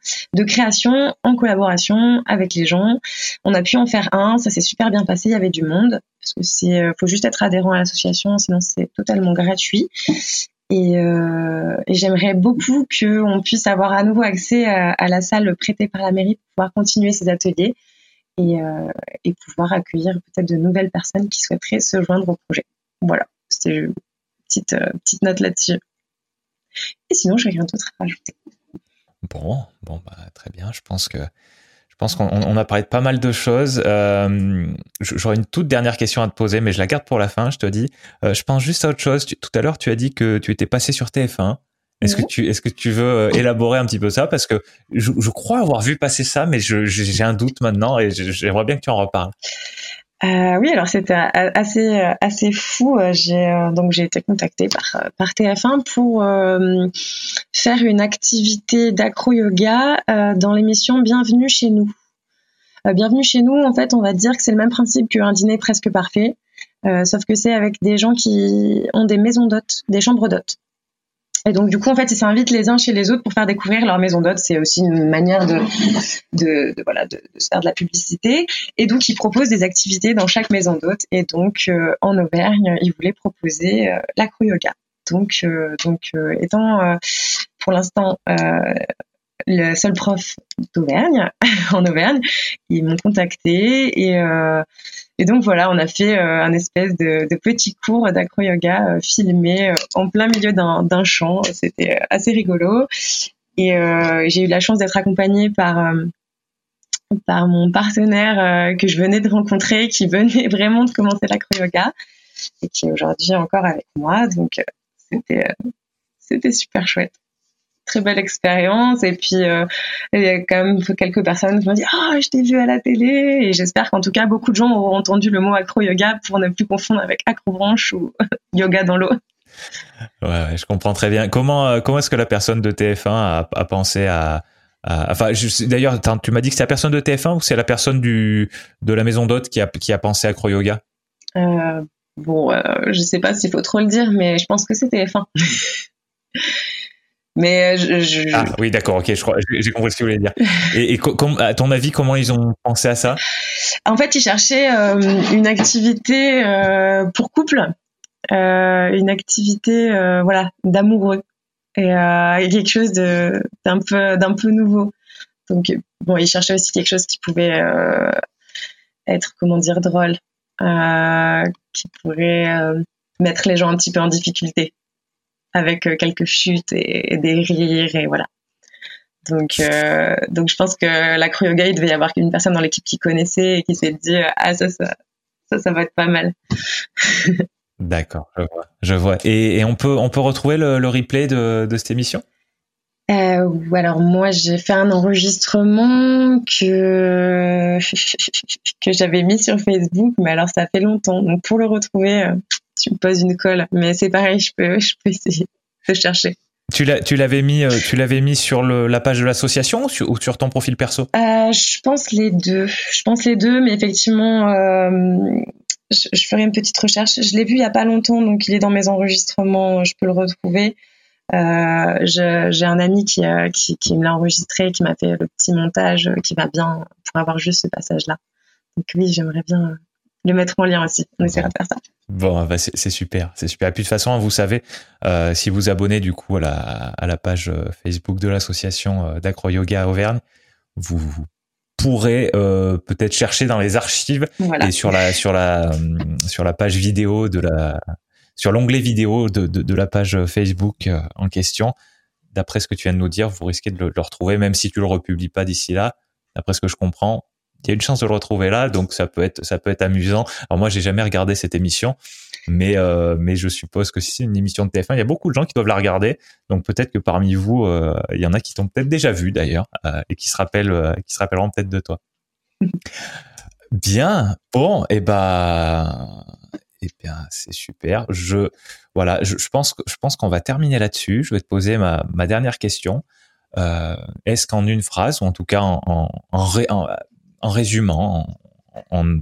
création en collaboration avec les gens. On a pu en faire un, ça s'est super bien passé, il y avait du monde, parce que c'est faut juste être adhérent à l'association, sinon c'est totalement gratuit. Et, j'aimerais beaucoup qu'on puisse avoir à nouveau accès à, la salle prêtée par la mairie pour pouvoir continuer ces ateliers et, et pouvoir accueillir peut-être de nouvelles personnes qui souhaiteraient se joindre au projet. Voilà, c'était une petite, euh, petite note là-dessus. Et sinon, j'ai rien d'autre à rajouter. Bon, bon, bah, très bien. Je pense que je pense qu'on a parlé de pas mal de choses. Euh, J'aurais une toute dernière question à te poser, mais je la garde pour la fin. Je te dis. Euh, je pense juste à autre chose. tout à l'heure, tu as dit que tu étais passé sur TF1. Est-ce que tu est-ce que tu veux euh, élaborer un petit peu ça? Parce que je, je crois avoir vu passer ça, mais j'ai un doute maintenant et j'aimerais bien que tu en reparles. Euh, oui, alors c'était assez assez fou. J'ai euh, donc j'ai été contactée par par TF1 pour euh, faire une activité d'acro yoga euh, dans l'émission Bienvenue chez nous. Bienvenue chez nous, en fait, on va dire que c'est le même principe qu'un dîner presque parfait, sauf que c'est avec des gens qui ont des maisons d'hôtes, des chambres d'hôtes. Et donc, du coup, en fait, ils s'invitent les uns chez les autres pour faire découvrir leur maison d'hôte. C'est aussi une manière de, de, de voilà, de, se faire de la publicité. Et donc, ils proposent des activités dans chaque maison d'hôte. Et donc, euh, en Auvergne, ils voulaient proposer euh, l'acro-yoga. Donc, euh, donc euh, étant euh, pour l'instant le seul prof d'Auvergne, en Auvergne, ils m'ont contacté et et donc voilà, on a fait euh, un espèce de, petit cours d'acro-yoga euh, filmé euh, en plein milieu d'un champ. C'était assez rigolo. Et j'ai eu la chance d'être accompagnée par par mon partenaire que je venais de rencontrer, qui venait vraiment de commencer l'acro-yoga et qui est aujourd'hui encore avec moi. Donc c'était c'était super chouette très belle expérience. Et puis, euh, il y a quand même quelques personnes qui m'ont dit Ah, je t'ai vu à la télé. Et j'espère qu'en tout cas, beaucoup de gens auront entendu le mot acro-yoga pour ne plus confondre avec acro-branche ou yoga dans l'eau. Ouais, je comprends très bien. Comment, euh, comment est-ce que la personne de TF1 a, a pensé à. à enfin, d'ailleurs, tu m'as dit que c'est la personne de TF1 ou c'est la personne du, de la maison d'hôte qui a, qui a pensé à acro-yoga? Euh, Bon, euh, je sais pas s'il faut trop le dire, mais je pense que c'est TF1. Mais euh, je, Ah oui, d'accord, ok, je crois, j'ai compris ce que tu voulais dire. Et, et à ton avis, comment ils ont pensé à ça? En fait, ils cherchaient euh, une activité euh, pour couple, euh, une activité, voilà, d'amoureux et, et, quelque chose d'un peu d'un peu nouveau. Donc bon, ils cherchaient aussi quelque chose qui pouvait être, comment dire, drôle, qui pourrait mettre les gens un petit peu en difficulté avec euh, quelques chutes et, des rires et voilà. Donc, euh, donc je pense que l'acro-yoga, il devait y avoir qu'une personne dans l'équipe qui connaissait et qui s'est dit ah ça ça ça ça va être pas mal. D'accord, je vois. Je vois. Et, et, on peut on peut retrouver le, le replay de, de cette émission? Euh, alors moi j'ai fait un enregistrement que que j'avais mis sur Facebook, mais alors ça fait longtemps. Donc pour le retrouver, euh, tu me poses une colle. Mais c'est pareil, je peux je peux essayer de chercher. Tu l'avais mis, euh, tu l'avais mis sur le, la page de l'association ou, sur ton profil perso? Euh, Je pense les deux. Je pense les deux, mais effectivement, euh, je, je, ferai une petite recherche. Je l'ai vu il y a pas longtemps, donc il est dans mes enregistrements. Je peux le retrouver. Euh, j'ai un ami qui, qui, qui me l'a enregistré, qui m'a fait le petit montage, qui va bien pour avoir juste ce passage-là. Donc oui, j'aimerais bien le mettre en lien aussi. On essaiera de faire ça. Bon, bah c'est super, c'est super. Et puis de toute façon, vous savez, euh, si vous abonnez du coup à la, à la page Facebook de l'association d'Acro Yoga Auvergne, vous, vous pourrez euh, peut-être chercher dans les archives voilà. et sur la sur la sur la page vidéo de la sur l'onglet vidéo de, de, de, la page Facebook euh, en question. D'après ce que tu viens de nous dire, vous risquez de le, retrouver, même si tu le republies pas d'ici là. D'après ce que je comprends, il y a une chance de le retrouver là, donc ça peut être ça peut être amusant. Alors moi, j'ai jamais regardé cette émission, mais euh, mais je suppose que si c'est une émission de TF1, il y a beaucoup de gens qui doivent la regarder. Donc peut-être que parmi vous, euh, il y en a qui t'ont peut-être déjà vu d'ailleurs euh, et qui se rappellent qui se rappelleront peut-être de toi. Bien. Bon, et eh ben eh bien, c'est super. Je voilà, je, je pense je pense qu'on va terminer là-dessus. Je vais te poser ma, ma dernière question. Euh, Est-ce qu'en une phrase, ou en tout cas en, en, en, en résumant, en,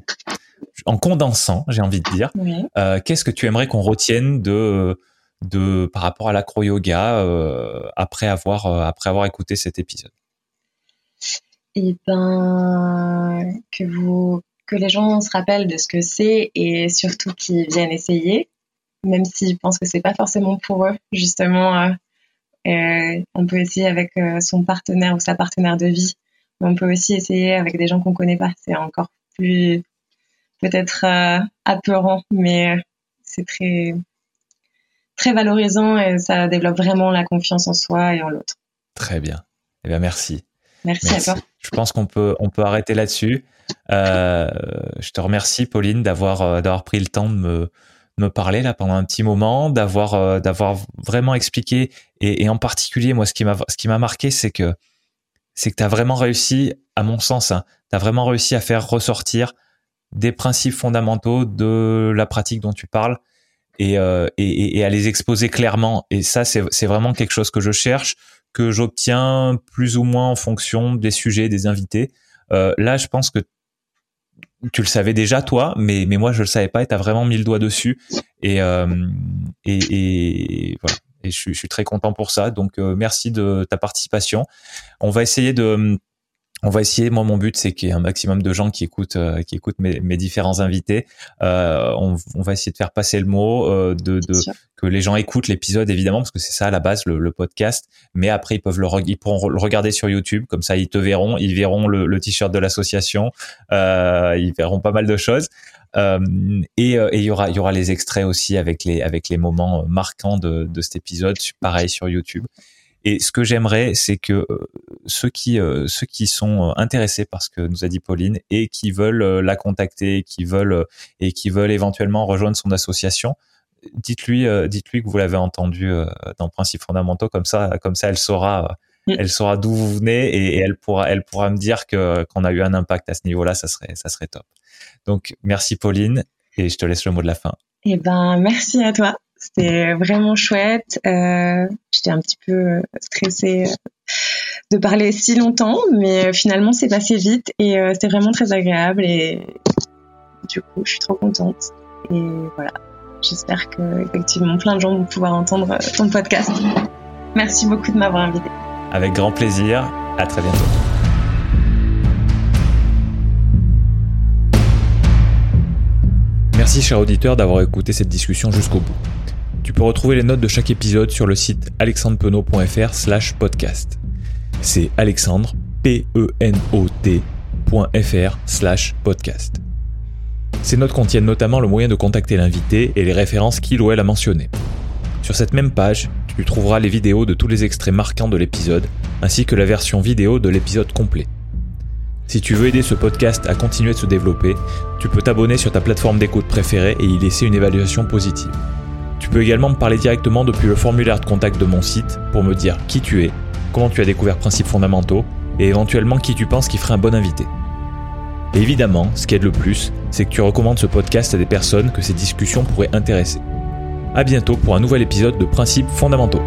en, condensant, j'ai envie de dire, oui. euh, qu'est-ce que tu aimerais qu'on retienne de de par rapport à l'acro yoga euh, après avoir euh, après avoir écouté cet épisode? Eh ben que vous que les gens se rappellent de ce que c'est et surtout qu'ils viennent essayer, même s'ils pensent que c'est pas forcément pour eux. Justement, on peut essayer avec son partenaire ou sa partenaire de vie, mais on peut aussi essayer avec des gens qu'on connaît pas. C'est encore plus peut-être euh, apeurant, mais c'est très très valorisant et ça développe vraiment la confiance en soi et en l'autre. Très bien. Eh bien, merci. Merci, merci. à toi. Je pense qu'on peut on peut arrêter là-dessus. Euh, je te remercie, Pauline, d'avoir euh, d'avoir pris le temps de me me parler là pendant un petit moment, d'avoir euh, d'avoir vraiment expliqué et, et, en particulier moi ce qui m'a ce qui m'a marqué c'est que c'est que tu as vraiment réussi à mon sens, hein, tu as vraiment réussi à faire ressortir des principes fondamentaux de la pratique dont tu parles et, euh, à les exposer clairement et ça c'est vraiment quelque chose que je cherche que j'obtiens plus ou moins en fonction des sujets, des invités. Euh, là, je pense que tu le savais déjà toi, mais moi je le savais pas et t'as vraiment mis le doigt dessus et euh, voilà. Et je suis, je suis très content pour ça. Donc euh, merci de ta participation. On va essayer de on va essayer. Moi, mon but, c'est qu'il y ait un maximum de gens qui écoutent, euh, qui écoutent mes, mes différents invités. Euh, on, on, va essayer de faire passer le mot, euh, de, de que les gens écoutent l'épisode, évidemment, parce que c'est ça à la base, le, le, podcast. Mais après, ils peuvent le, ils pourront le regarder sur YouTube, comme ça, ils te verront, ils verront le, le t-shirt de l'association, euh, ils verront pas mal de choses. Euh, et il y aura, y aura les extraits aussi avec les, avec les moments marquants de, de cet épisode, pareil sur YouTube. Et ce que j'aimerais, c'est que euh, ceux qui euh, ceux qui sont euh, intéressés par ce que nous a dit Pauline et qui veulent la contacter, qui veulent et qui veulent éventuellement rejoindre son association, dites-lui dites-lui que vous l'avez entendu dans Principes fondamentaux, comme ça comme ça elle saura elle saura d'où vous venez et, et, elle pourra elle pourra me dire que qu'on a eu un impact à ce niveau-là, ça serait ça serait top. Donc merci Pauline et je te laisse le mot de la fin. Eh ben merci à toi. C'était vraiment chouette. Euh, J'étais un petit peu stressée de parler si longtemps, mais finalement c'est passé vite et euh, c'était vraiment très agréable et du coup je suis trop contente. Et voilà, j'espère que effectivement plein de gens vont pouvoir entendre ton podcast. Merci beaucoup de m'avoir invité. Avec grand plaisir. À très bientôt. Merci cher auditeur d'avoir écouté cette discussion jusqu'au bout. Tu peux retrouver les notes de chaque épisode sur le site alexandrepenot.fr slash podcast. C'est alexandre, P-E-N-O-T.fr slash podcast. Ces notes contiennent notamment le moyen de contacter l'invité et les références qu'il ou elle a mentionnées. Sur cette même page, tu trouveras les vidéos de tous les extraits marquants de l'épisode, ainsi que la version vidéo de l'épisode complet. Si tu veux aider ce podcast à continuer de se développer, tu peux t'abonner sur ta plateforme d'écoute préférée et y laisser une évaluation positive. Tu peux également me parler directement depuis le formulaire de contact de mon site pour me dire qui tu es, comment tu as découvert Principes fondamentaux et éventuellement qui tu penses qui ferait un bon invité. Évidemment, ce qui aide le plus, c'est que tu recommandes ce podcast à des personnes que ces discussions pourraient intéresser. A bientôt pour un nouvel épisode de Principes fondamentaux.